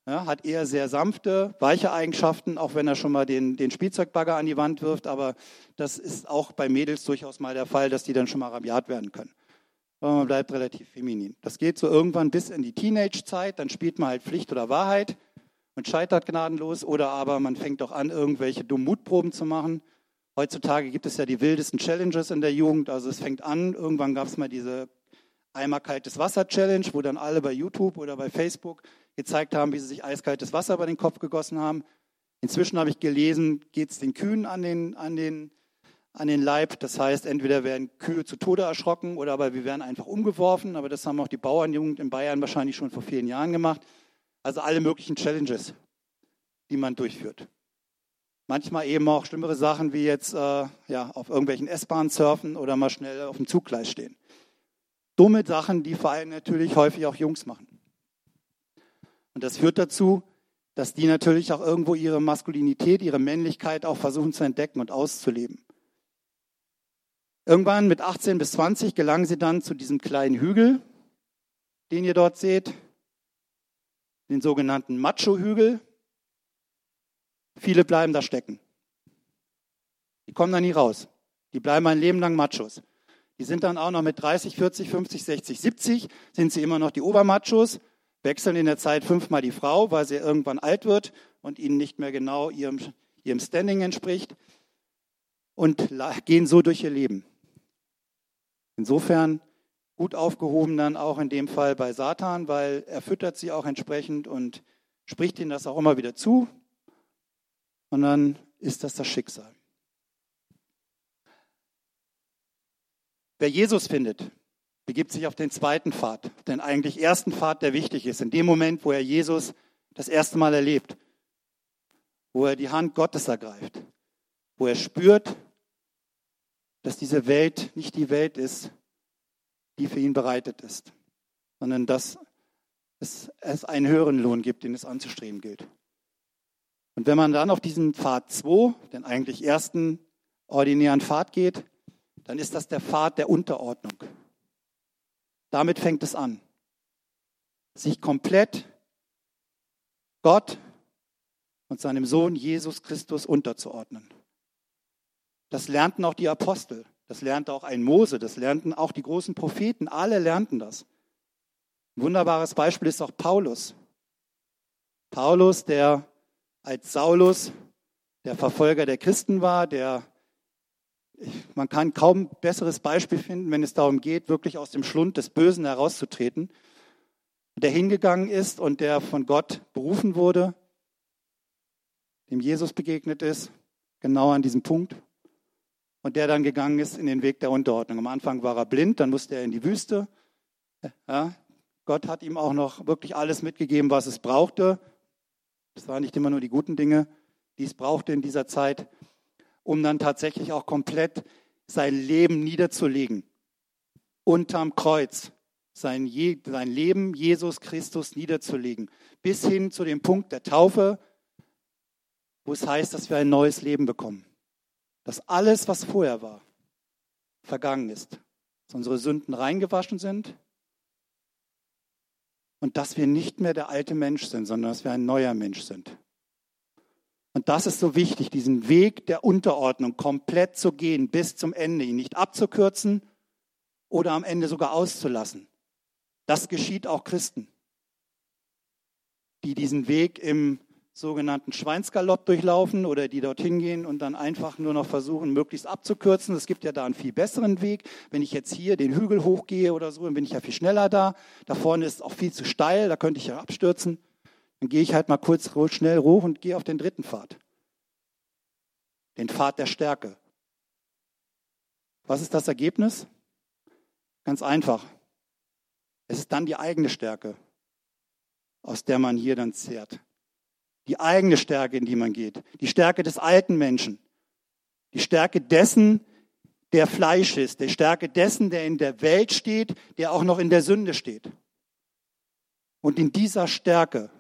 ja, hat eher sehr sanfte, weiche Eigenschaften, auch wenn er schon mal den, den Spielzeugbagger an die Wand wirft. Aber das ist auch bei Mädels durchaus mal der Fall, dass die dann schon mal rabiat werden können. Aber man bleibt relativ feminin. Das geht so irgendwann bis in die Teenage-Zeit. Dann spielt man halt Pflicht oder Wahrheit und scheitert gnadenlos. Oder aber man fängt auch an, irgendwelche dummen Mutproben zu machen. Heutzutage gibt es ja die wildesten Challenges in der Jugend. Also es fängt an, irgendwann gab es mal diese Eimer kaltes Wasser Challenge, wo dann alle bei YouTube oder bei Facebook gezeigt haben, wie sie sich eiskaltes Wasser über den Kopf gegossen haben. Inzwischen habe ich gelesen, geht es den Kühen an den, an, den, an den Leib. Das heißt, entweder werden Kühe zu Tode erschrocken oder aber wir werden einfach umgeworfen. Aber das haben auch die Bauernjugend in Bayern wahrscheinlich schon vor vielen Jahren gemacht. Also alle möglichen Challenges, die man durchführt. Manchmal eben auch schlimmere Sachen wie jetzt äh, ja, auf irgendwelchen S-Bahnen surfen oder mal schnell auf dem Zuggleis stehen. Dumme Sachen, die vor allem natürlich häufig auch Jungs machen. Und das führt dazu, dass die natürlich auch irgendwo ihre Maskulinität, ihre Männlichkeit auch versuchen zu entdecken und auszuleben. Irgendwann mit 18 bis 20 gelangen sie dann zu diesem kleinen Hügel, den ihr dort seht, den sogenannten Macho-Hügel. Viele bleiben da stecken. Die kommen da nie raus. Die bleiben ein Leben lang Machos. Die sind dann auch noch mit 30, 40, 50, 60, 70, sind sie immer noch die Obermachos wechseln in der Zeit fünfmal die Frau, weil sie irgendwann alt wird und ihnen nicht mehr genau ihrem, ihrem Standing entspricht und gehen so durch ihr Leben. Insofern gut aufgehoben dann auch in dem Fall bei Satan, weil er füttert sie auch entsprechend und spricht ihnen das auch immer wieder zu. Und dann ist das das Schicksal. Wer Jesus findet, begibt sich auf den zweiten Pfad, den eigentlich ersten Pfad, der wichtig ist. In dem Moment, wo er Jesus das erste Mal erlebt, wo er die Hand Gottes ergreift, wo er spürt, dass diese Welt nicht die Welt ist, die für ihn bereitet ist, sondern dass es, einen höheren Lohn gibt, den es anzustreben gilt. Und wenn man dann auf diesen Pfad 2, den eigentlich ersten ordinären Pfad geht, dann ist das der Pfad der Unterordnung. Damit fängt es an. Sich komplett Gott und seinem Sohn Jesus Christus unterzuordnen. Das lernten auch die Apostel, das lernte auch ein Mose, das lernten auch die großen Propheten, alle lernten das. Ein wunderbares Beispiel ist auch Paulus. Paulus, der als Saulus der Verfolger der Christen war, der man kann kaum besseres Beispiel finden, wenn es darum geht, wirklich aus dem Schlund des Bösen herauszutreten, der hingegangen ist und der von Gott berufen wurde, dem Jesus begegnet ist, genau an diesem Punkt, und der dann gegangen ist in den Weg der Unterordnung. Am Anfang war er blind, dann musste er in die Wüste. Ja, Gott hat ihm auch noch wirklich alles mitgegeben, was es brauchte. Das waren nicht immer nur die guten Dinge, die es brauchte in dieser Zeit, um dann tatsächlich auch komplett sein Leben niederzulegen. Unterm Kreuz sein, Je sein Leben Jesus Christus niederzulegen. Bis hin zu dem Punkt der Taufe, wo es heißt, dass wir ein neues Leben bekommen. Dass alles, was vorher war, vergangen ist. Dass unsere Sünden reingewaschen sind und dass wir nicht mehr der alte Mensch sind, sondern dass wir ein neuer Mensch sind. Und das ist so wichtig, diesen Weg der Unterordnung komplett zu gehen bis zum Ende, ihn nicht abzukürzen oder am Ende sogar auszulassen. Das geschieht auch Christen, die diesen Weg im sogenannten Schweinsgalopp durchlaufen oder die dorthin gehen und dann einfach nur noch versuchen, möglichst abzukürzen. Es gibt ja da einen viel besseren Weg. Wenn ich jetzt hier den Hügel hochgehe oder so, dann bin ich ja viel schneller da. Da vorne ist es auch viel zu steil, da könnte ich ja abstürzen. Dann gehe ich halt mal kurz schnell hoch und gehe auf den dritten Pfad. Den Pfad der Stärke. Was ist das Ergebnis? Ganz einfach. Es ist dann die eigene Stärke, aus der man hier dann zehrt. Die eigene Stärke, in die man geht. Die Stärke des alten Menschen. Die Stärke dessen, der Fleisch ist. Die Stärke dessen, der in der Welt steht, der auch noch in der Sünde steht. Und in dieser Stärke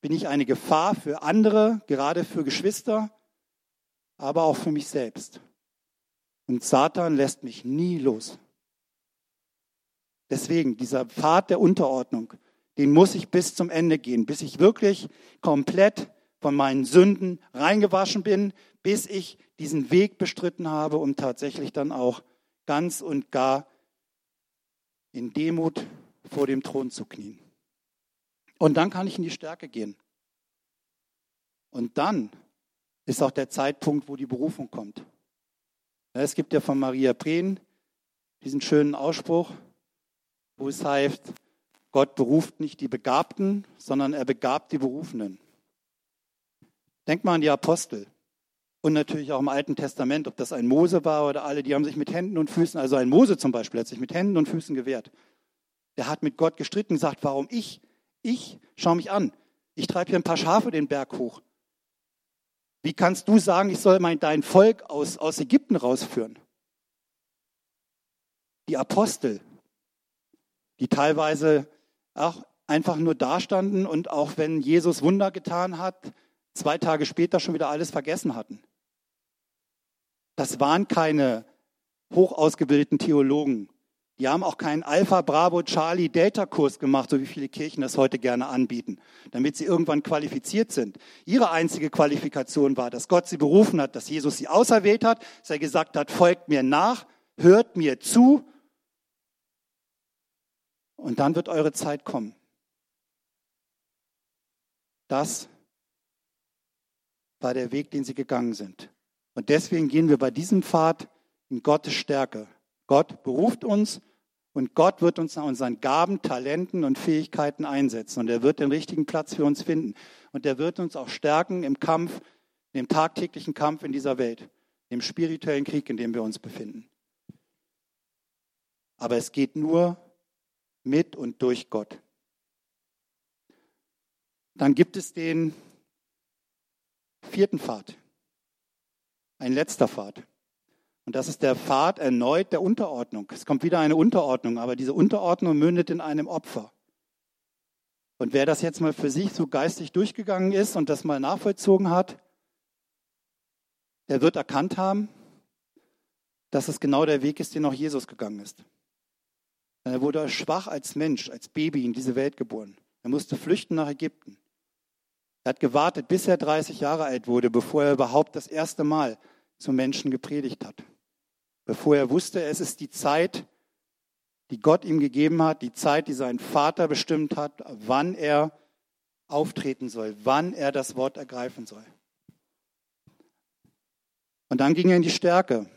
bin ich eine Gefahr für andere, gerade für Geschwister, aber auch für mich selbst. Und Satan lässt mich nie los. Deswegen, dieser Pfad der Unterordnung, den muss ich bis zum Ende gehen, bis ich wirklich komplett von meinen Sünden reingewaschen bin, bis ich diesen Weg bestritten habe, um tatsächlich dann auch ganz und gar in Demut vor dem Thron zu knien. Und dann kann ich in die Stärke gehen. Und dann ist auch der Zeitpunkt, wo die Berufung kommt. Es gibt ja von Maria Prehn diesen schönen Ausspruch, wo es heißt, Gott beruft nicht die Begabten, sondern er begabt die Berufenen. Denk mal an die Apostel und natürlich auch im Alten Testament, ob das ein Mose war oder alle, die haben sich mit Händen und Füßen, also ein Mose zum Beispiel, hat sich mit Händen und Füßen gewehrt. Der hat mit Gott gestritten gesagt, warum ich? Ich, schau mich an. Ich treibe hier ein paar Schafe den Berg hoch. Wie kannst du sagen, ich soll mein, dein Volk aus, aus Ägypten rausführen? Die Apostel, die teilweise auch einfach nur dastanden und auch wenn Jesus Wunder getan hat, zwei Tage später schon wieder alles vergessen hatten. Das waren keine hoch ausgebildeten Theologen, die haben auch keinen Alpha, Bravo, Charlie, Delta-Kurs gemacht, so wie viele Kirchen das heute gerne anbieten, damit sie irgendwann qualifiziert sind. Ihre einzige Qualifikation war, dass Gott sie berufen hat, dass Jesus sie auserwählt hat, dass er gesagt hat, folgt mir nach, hört mir zu und dann wird eure Zeit kommen. Das war der Weg, den sie gegangen sind. Und deswegen gehen wir bei diesem Pfad in Gottes Stärke. Gott beruft uns und Gott wird uns nach unseren Gaben, Talenten und Fähigkeiten einsetzen. Und er wird den richtigen Platz für uns finden. Und er wird uns auch stärken im Kampf, im tagtäglichen Kampf in dieser Welt, im spirituellen Krieg, in dem wir uns befinden. Aber es geht nur mit und durch Gott. Dann gibt es den vierten Pfad, ein letzter Pfad. Und das ist der Pfad erneut der Unterordnung. Es kommt wieder eine Unterordnung, aber diese Unterordnung mündet in einem Opfer. Und wer das jetzt mal für sich so geistig durchgegangen ist und das mal nachvollzogen hat, der wird erkannt haben, dass es genau der Weg ist, den auch Jesus gegangen ist. Er wurde schwach als Mensch, als Baby in diese Welt geboren. Er musste flüchten nach Ägypten. Er hat gewartet, bis er 30 Jahre alt wurde, bevor er überhaupt das erste Mal zu Menschen gepredigt hat bevor er wusste, es ist die Zeit, die Gott ihm gegeben hat, die Zeit, die sein Vater bestimmt hat, wann er auftreten soll, wann er das Wort ergreifen soll. Und dann ging er in die Stärke.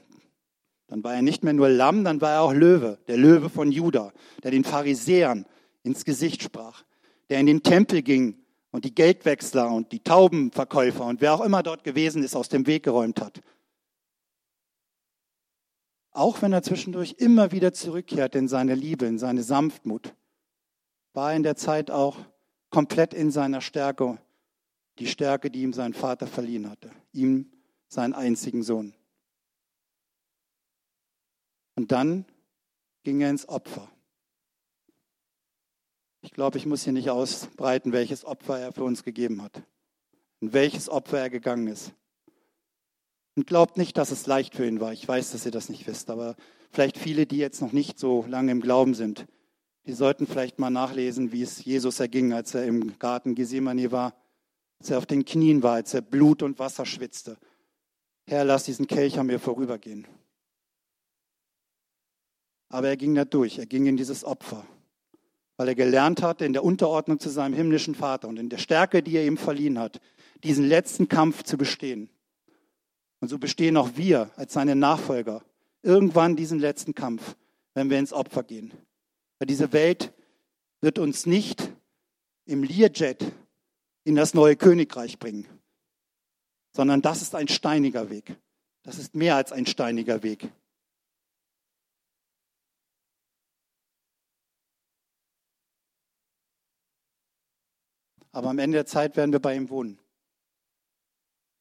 Dann war er nicht mehr nur Lamm, dann war er auch Löwe, der Löwe von Juda, der den Pharisäern ins Gesicht sprach, der in den Tempel ging und die Geldwechsler und die Taubenverkäufer und wer auch immer dort gewesen ist, aus dem Weg geräumt hat auch wenn er zwischendurch immer wieder zurückkehrt in seine Liebe, in seine Sanftmut, war er in der Zeit auch komplett in seiner Stärke, die Stärke, die ihm sein Vater verliehen hatte, ihm seinen einzigen Sohn. Und dann ging er ins Opfer. Ich glaube, ich muss hier nicht ausbreiten, welches Opfer er für uns gegeben hat, in welches Opfer er gegangen ist. Und glaubt nicht, dass es leicht für ihn war. Ich weiß, dass ihr das nicht wisst, aber vielleicht viele, die jetzt noch nicht so lange im Glauben sind, die sollten vielleicht mal nachlesen, wie es Jesus erging, als er im Garten Gethsemane war, als er auf den Knien war, als er Blut und Wasser schwitzte. Herr, lass diesen Kelch an mir vorübergehen. Aber er ging da durch, er ging in dieses Opfer, weil er gelernt hatte, in der Unterordnung zu seinem himmlischen Vater und in der Stärke, die er ihm verliehen hat, diesen letzten Kampf zu bestehen. Und so bestehen auch wir als seine Nachfolger irgendwann diesen letzten Kampf, wenn wir ins Opfer gehen. Weil diese Welt wird uns nicht im Learjet in das neue Königreich bringen, sondern das ist ein steiniger Weg. Das ist mehr als ein steiniger Weg. Aber am Ende der Zeit werden wir bei ihm wohnen.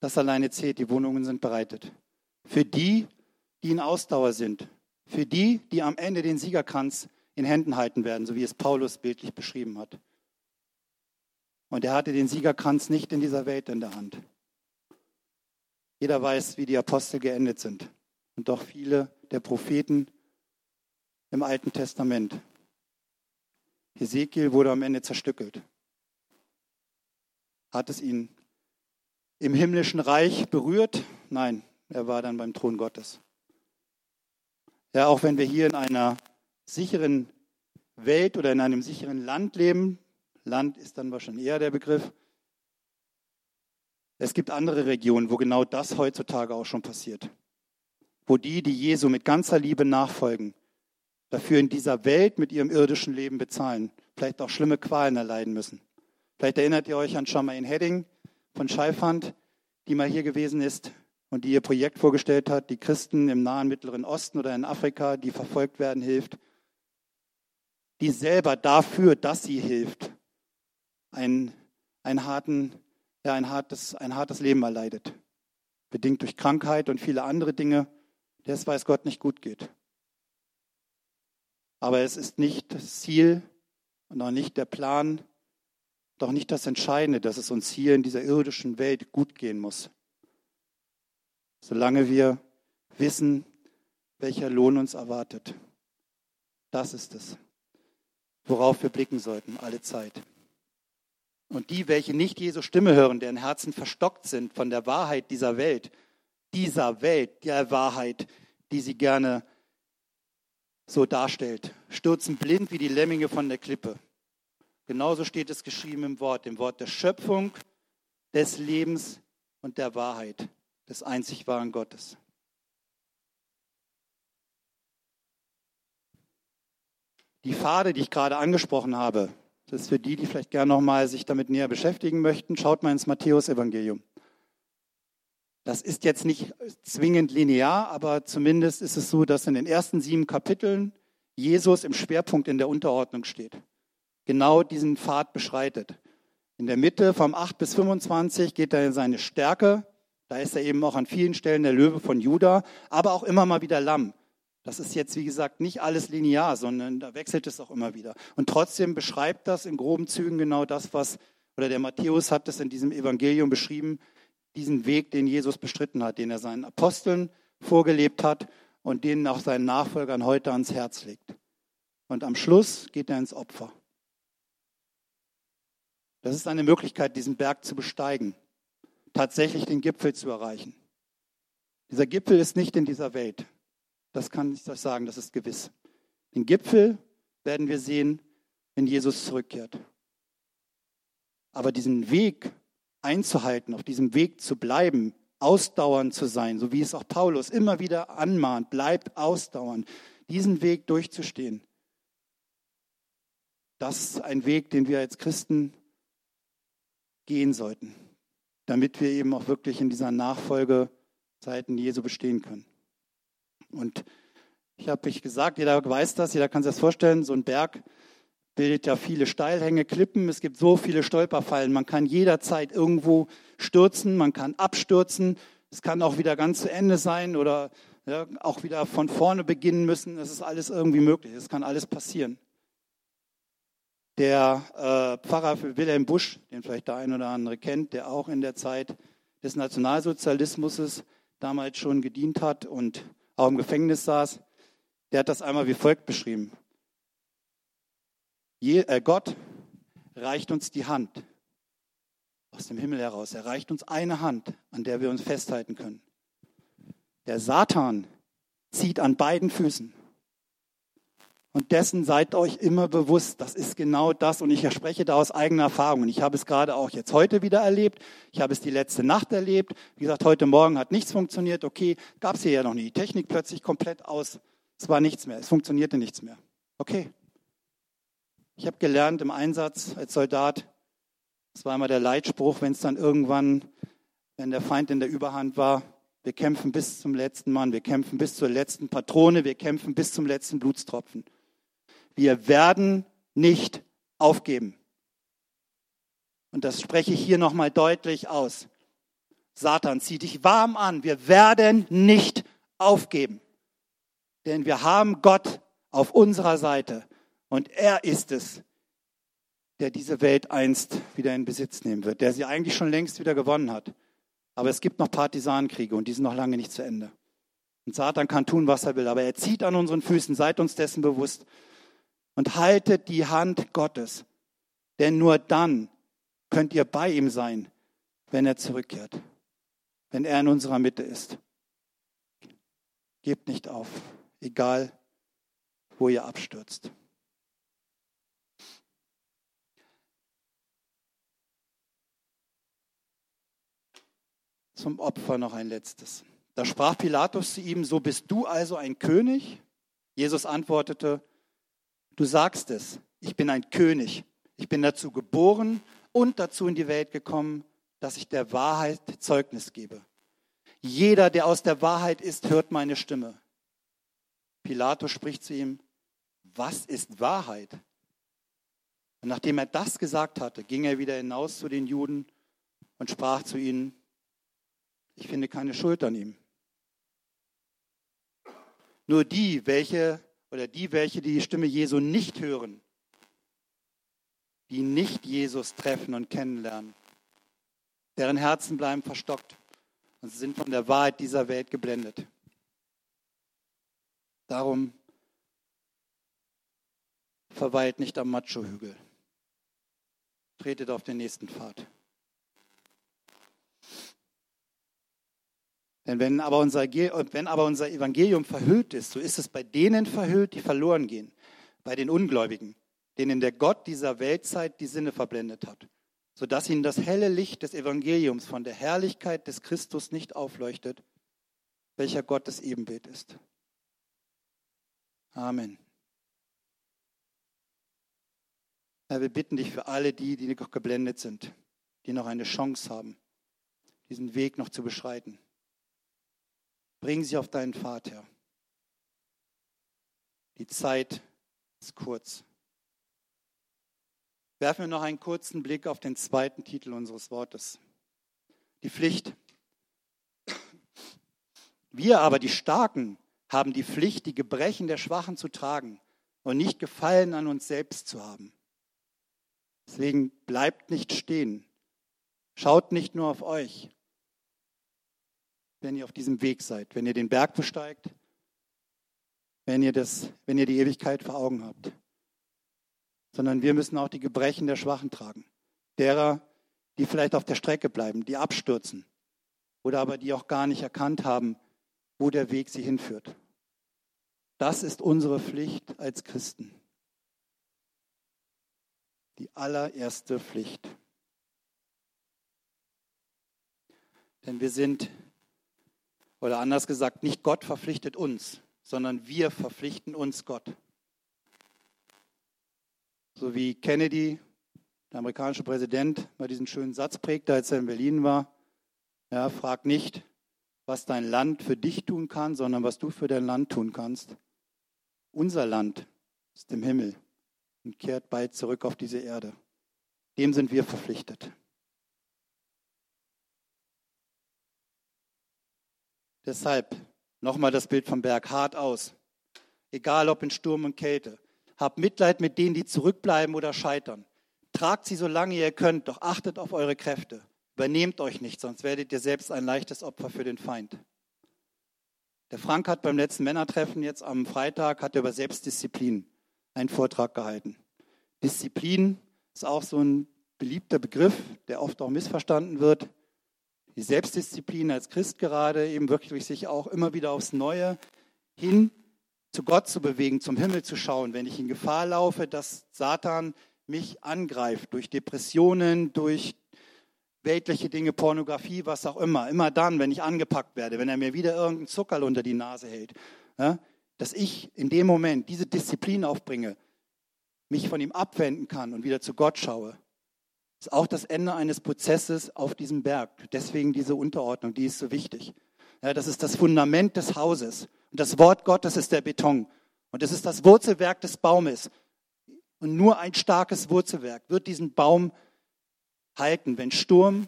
Das alleine zählt, die Wohnungen sind bereitet. Für die, die in Ausdauer sind. Für die, die am Ende den Siegerkranz in Händen halten werden, so wie es Paulus bildlich beschrieben hat. Und er hatte den Siegerkranz nicht in dieser Welt in der Hand. Jeder weiß, wie die Apostel geendet sind. Und doch viele der Propheten im Alten Testament. Hesekiel wurde am Ende zerstückelt. Hat es ihn im himmlischen Reich berührt? Nein, er war dann beim Thron Gottes. Ja, auch wenn wir hier in einer sicheren Welt oder in einem sicheren Land leben, Land ist dann wahrscheinlich eher der Begriff, es gibt andere Regionen, wo genau das heutzutage auch schon passiert. Wo die, die Jesu mit ganzer Liebe nachfolgen, dafür in dieser Welt mit ihrem irdischen Leben bezahlen, vielleicht auch schlimme Qualen erleiden müssen. Vielleicht erinnert ihr euch an Charmaine Hedding, von Scheifand, die mal hier gewesen ist und die ihr Projekt vorgestellt hat, die Christen im nahen Mittleren Osten oder in Afrika, die verfolgt werden, hilft, die selber dafür, dass sie hilft, ein, ein, harten, ja, ein, hartes, ein hartes Leben erleidet, bedingt durch Krankheit und viele andere Dinge, der es weiß Gott nicht gut geht. Aber es ist nicht das Ziel und auch nicht der Plan, doch nicht das Entscheidende, dass es uns hier in dieser irdischen Welt gut gehen muss. Solange wir wissen, welcher Lohn uns erwartet. Das ist es, worauf wir blicken sollten, alle Zeit. Und die, welche nicht Jesu Stimme hören, deren Herzen verstockt sind von der Wahrheit dieser Welt, dieser Welt, der Wahrheit, die sie gerne so darstellt, stürzen blind wie die Lemminge von der Klippe. Genauso steht es geschrieben im Wort, im Wort der Schöpfung, des Lebens und der Wahrheit, des einzig wahren Gottes. Die Pfade, die ich gerade angesprochen habe, das ist für die, die vielleicht gerne nochmal sich damit näher beschäftigen möchten, schaut mal ins Matthäus-Evangelium. Das ist jetzt nicht zwingend linear, aber zumindest ist es so, dass in den ersten sieben Kapiteln Jesus im Schwerpunkt in der Unterordnung steht genau diesen Pfad beschreitet. In der Mitte vom 8 bis 25 geht er in seine Stärke. Da ist er eben auch an vielen Stellen der Löwe von Juda, aber auch immer mal wieder Lamm. Das ist jetzt, wie gesagt, nicht alles linear, sondern da wechselt es auch immer wieder. Und trotzdem beschreibt das in groben Zügen genau das, was, oder der Matthäus hat es in diesem Evangelium beschrieben, diesen Weg, den Jesus bestritten hat, den er seinen Aposteln vorgelebt hat und den auch seinen Nachfolgern heute ans Herz legt. Und am Schluss geht er ins Opfer. Das ist eine Möglichkeit, diesen Berg zu besteigen, tatsächlich den Gipfel zu erreichen. Dieser Gipfel ist nicht in dieser Welt. Das kann ich euch sagen, das ist gewiss. Den Gipfel werden wir sehen, wenn Jesus zurückkehrt. Aber diesen Weg einzuhalten, auf diesem Weg zu bleiben, ausdauernd zu sein, so wie es auch Paulus immer wieder anmahnt, bleibt ausdauernd, diesen Weg durchzustehen. Das ist ein Weg, den wir als Christen gehen sollten, damit wir eben auch wirklich in dieser Nachfolge Zeiten Jesu bestehen können. Und ich habe euch gesagt, jeder weiß das, jeder kann sich das vorstellen, so ein Berg bildet ja viele Steilhänge, Klippen, es gibt so viele Stolperfallen, man kann jederzeit irgendwo stürzen, man kann abstürzen, es kann auch wieder ganz zu Ende sein oder ja, auch wieder von vorne beginnen müssen, es ist alles irgendwie möglich, es kann alles passieren. Der äh, Pfarrer Wilhelm Busch, den vielleicht der ein oder andere kennt, der auch in der Zeit des Nationalsozialismus damals schon gedient hat und auch im Gefängnis saß, der hat das einmal wie folgt beschrieben. Je, äh, Gott reicht uns die Hand aus dem Himmel heraus. Er reicht uns eine Hand, an der wir uns festhalten können. Der Satan zieht an beiden Füßen. Und dessen seid euch immer bewusst. Das ist genau das. Und ich spreche da aus eigener Erfahrung. Und ich habe es gerade auch jetzt heute wieder erlebt. Ich habe es die letzte Nacht erlebt. Wie gesagt, heute Morgen hat nichts funktioniert. Okay, gab es hier ja noch nie. Die Technik plötzlich komplett aus. Es war nichts mehr. Es funktionierte nichts mehr. Okay. Ich habe gelernt im Einsatz als Soldat, das war immer der Leitspruch, wenn es dann irgendwann, wenn der Feind in der Überhand war, wir kämpfen bis zum letzten Mann, wir kämpfen bis zur letzten Patrone, wir kämpfen bis zum letzten Blutstropfen. Wir werden nicht aufgeben. Und das spreche ich hier nochmal deutlich aus. Satan, zieh dich warm an. Wir werden nicht aufgeben. Denn wir haben Gott auf unserer Seite. Und er ist es, der diese Welt einst wieder in Besitz nehmen wird, der sie eigentlich schon längst wieder gewonnen hat. Aber es gibt noch Partisanenkriege und die sind noch lange nicht zu Ende. Und Satan kann tun, was er will, aber er zieht an unseren Füßen, seid uns dessen bewusst und haltet die Hand Gottes. Denn nur dann könnt ihr bei ihm sein, wenn er zurückkehrt, wenn er in unserer Mitte ist. Gebt nicht auf, egal wo ihr abstürzt. Zum Opfer noch ein letztes. Da sprach Pilatus zu ihm, so bist du also ein König? Jesus antwortete, Du sagst es, ich bin ein König. Ich bin dazu geboren und dazu in die Welt gekommen, dass ich der Wahrheit Zeugnis gebe. Jeder, der aus der Wahrheit ist, hört meine Stimme. Pilatus spricht zu ihm, was ist Wahrheit? Und nachdem er das gesagt hatte, ging er wieder hinaus zu den Juden und sprach zu ihnen, ich finde keine Schuld an ihm. Nur die, welche oder die, welche die Stimme Jesu nicht hören, die nicht Jesus treffen und kennenlernen, deren Herzen bleiben verstockt und sie sind von der Wahrheit dieser Welt geblendet. Darum verweilt nicht am Macho-Hügel. Tretet auf den nächsten Pfad. Denn wenn aber, unser, wenn aber unser Evangelium verhüllt ist, so ist es bei denen verhüllt, die verloren gehen, bei den Ungläubigen, denen der Gott dieser Weltzeit die Sinne verblendet hat, sodass ihnen das helle Licht des Evangeliums von der Herrlichkeit des Christus nicht aufleuchtet, welcher Gottes Ebenbild ist. Amen. Herr, wir bitten dich für alle die, die noch geblendet sind, die noch eine Chance haben, diesen Weg noch zu beschreiten. Bring sie auf deinen Herr. Die Zeit ist kurz. Werfen wir noch einen kurzen Blick auf den zweiten Titel unseres Wortes. Die Pflicht. Wir aber, die Starken, haben die Pflicht, die Gebrechen der Schwachen zu tragen und nicht Gefallen an uns selbst zu haben. Deswegen bleibt nicht stehen. Schaut nicht nur auf euch, wenn ihr auf diesem Weg seid, wenn ihr den Berg besteigt, wenn ihr, das, wenn ihr die Ewigkeit vor Augen habt, sondern wir müssen auch die Gebrechen der Schwachen tragen, derer, die vielleicht auf der Strecke bleiben, die abstürzen oder aber die auch gar nicht erkannt haben, wo der Weg sie hinführt. Das ist unsere Pflicht als Christen. Die allererste Pflicht. Denn wir sind, oder anders gesagt, nicht Gott verpflichtet uns, sondern wir verpflichten uns Gott. So wie Kennedy, der amerikanische Präsident, mal diesen schönen Satz prägte, als er in Berlin war. Ja, frag nicht, was dein Land für dich tun kann, sondern was du für dein Land tun kannst. Unser Land ist im Himmel und kehrt bald zurück auf diese Erde. Dem sind wir verpflichtet. Deshalb nochmal das Bild vom Berg hart aus. Egal ob in Sturm und Kälte. Habt Mitleid mit denen, die zurückbleiben oder scheitern. Tragt sie so lange ihr könnt, doch achtet auf eure Kräfte. Übernehmt euch nicht, sonst werdet ihr selbst ein leichtes Opfer für den Feind. Der Frank hat beim letzten Männertreffen jetzt am Freitag hat er über Selbstdisziplin einen Vortrag gehalten. Disziplin ist auch so ein beliebter Begriff, der oft auch missverstanden wird. Die Selbstdisziplin als Christ gerade, eben wirklich sich auch immer wieder aufs Neue hin zu Gott zu bewegen, zum Himmel zu schauen, wenn ich in Gefahr laufe, dass Satan mich angreift durch Depressionen, durch weltliche Dinge, Pornografie, was auch immer. Immer dann, wenn ich angepackt werde, wenn er mir wieder irgendeinen Zuckerl unter die Nase hält, ja, dass ich in dem Moment diese Disziplin aufbringe, mich von ihm abwenden kann und wieder zu Gott schaue, ist auch das Ende eines Prozesses auf diesem Berg. Deswegen diese Unterordnung, die ist so wichtig. Ja, das ist das Fundament des Hauses. Und das Wort Gottes ist der Beton. Und es ist das Wurzelwerk des Baumes. Und nur ein starkes Wurzelwerk wird diesen Baum halten, wenn Sturm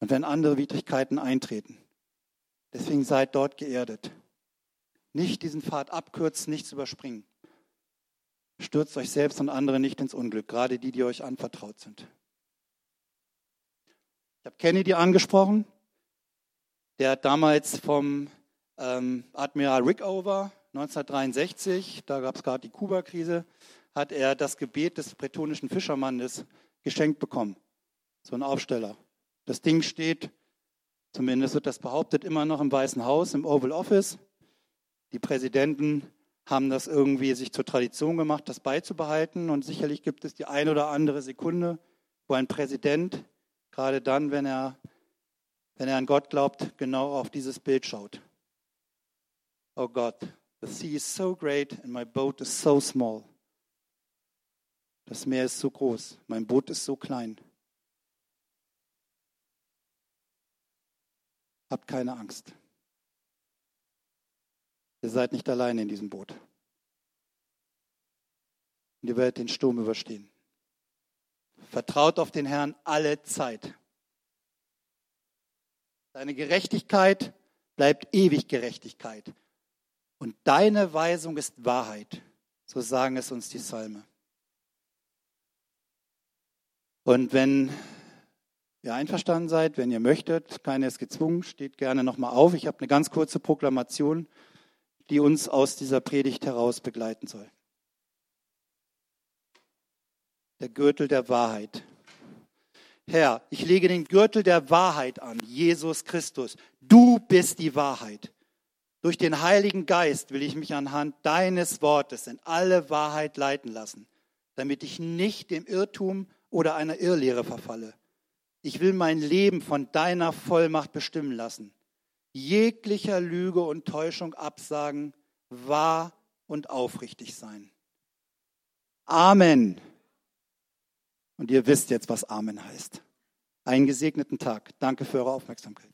und wenn andere Widrigkeiten eintreten. Deswegen seid dort geerdet. Nicht diesen Pfad abkürzen, nichts überspringen. Stürzt euch selbst und andere nicht ins Unglück, gerade die, die euch anvertraut sind. Habe Kennedy angesprochen. Der hat damals vom ähm, Admiral Rickover 1963, da gab es gerade die Kuba-Krise, hat er das Gebet des bretonischen Fischermannes geschenkt bekommen. So ein Aufsteller. Das Ding steht, zumindest wird das behauptet, immer noch im Weißen Haus, im Oval Office. Die Präsidenten haben das irgendwie sich zur Tradition gemacht, das beizubehalten. Und sicherlich gibt es die ein oder andere Sekunde, wo ein Präsident, gerade dann, wenn er, wenn er an Gott glaubt, genau auf dieses Bild schaut. Oh Gott, the sea is so great and my boat is so small. Das Meer ist so groß, mein Boot ist so klein. Habt keine Angst. Ihr seid nicht alleine in diesem Boot. Und ihr werdet den Sturm überstehen. Vertraut auf den Herrn alle Zeit. Deine Gerechtigkeit bleibt ewig Gerechtigkeit. Und deine Weisung ist Wahrheit. So sagen es uns die Psalme. Und wenn ihr einverstanden seid, wenn ihr möchtet, keiner ist gezwungen, steht gerne nochmal auf. Ich habe eine ganz kurze Proklamation die uns aus dieser Predigt heraus begleiten soll. Der Gürtel der Wahrheit. Herr, ich lege den Gürtel der Wahrheit an, Jesus Christus. Du bist die Wahrheit. Durch den Heiligen Geist will ich mich anhand deines Wortes in alle Wahrheit leiten lassen, damit ich nicht dem Irrtum oder einer Irrlehre verfalle. Ich will mein Leben von deiner Vollmacht bestimmen lassen jeglicher Lüge und Täuschung absagen, wahr und aufrichtig sein. Amen. Und ihr wisst jetzt, was Amen heißt. Einen gesegneten Tag. Danke für eure Aufmerksamkeit.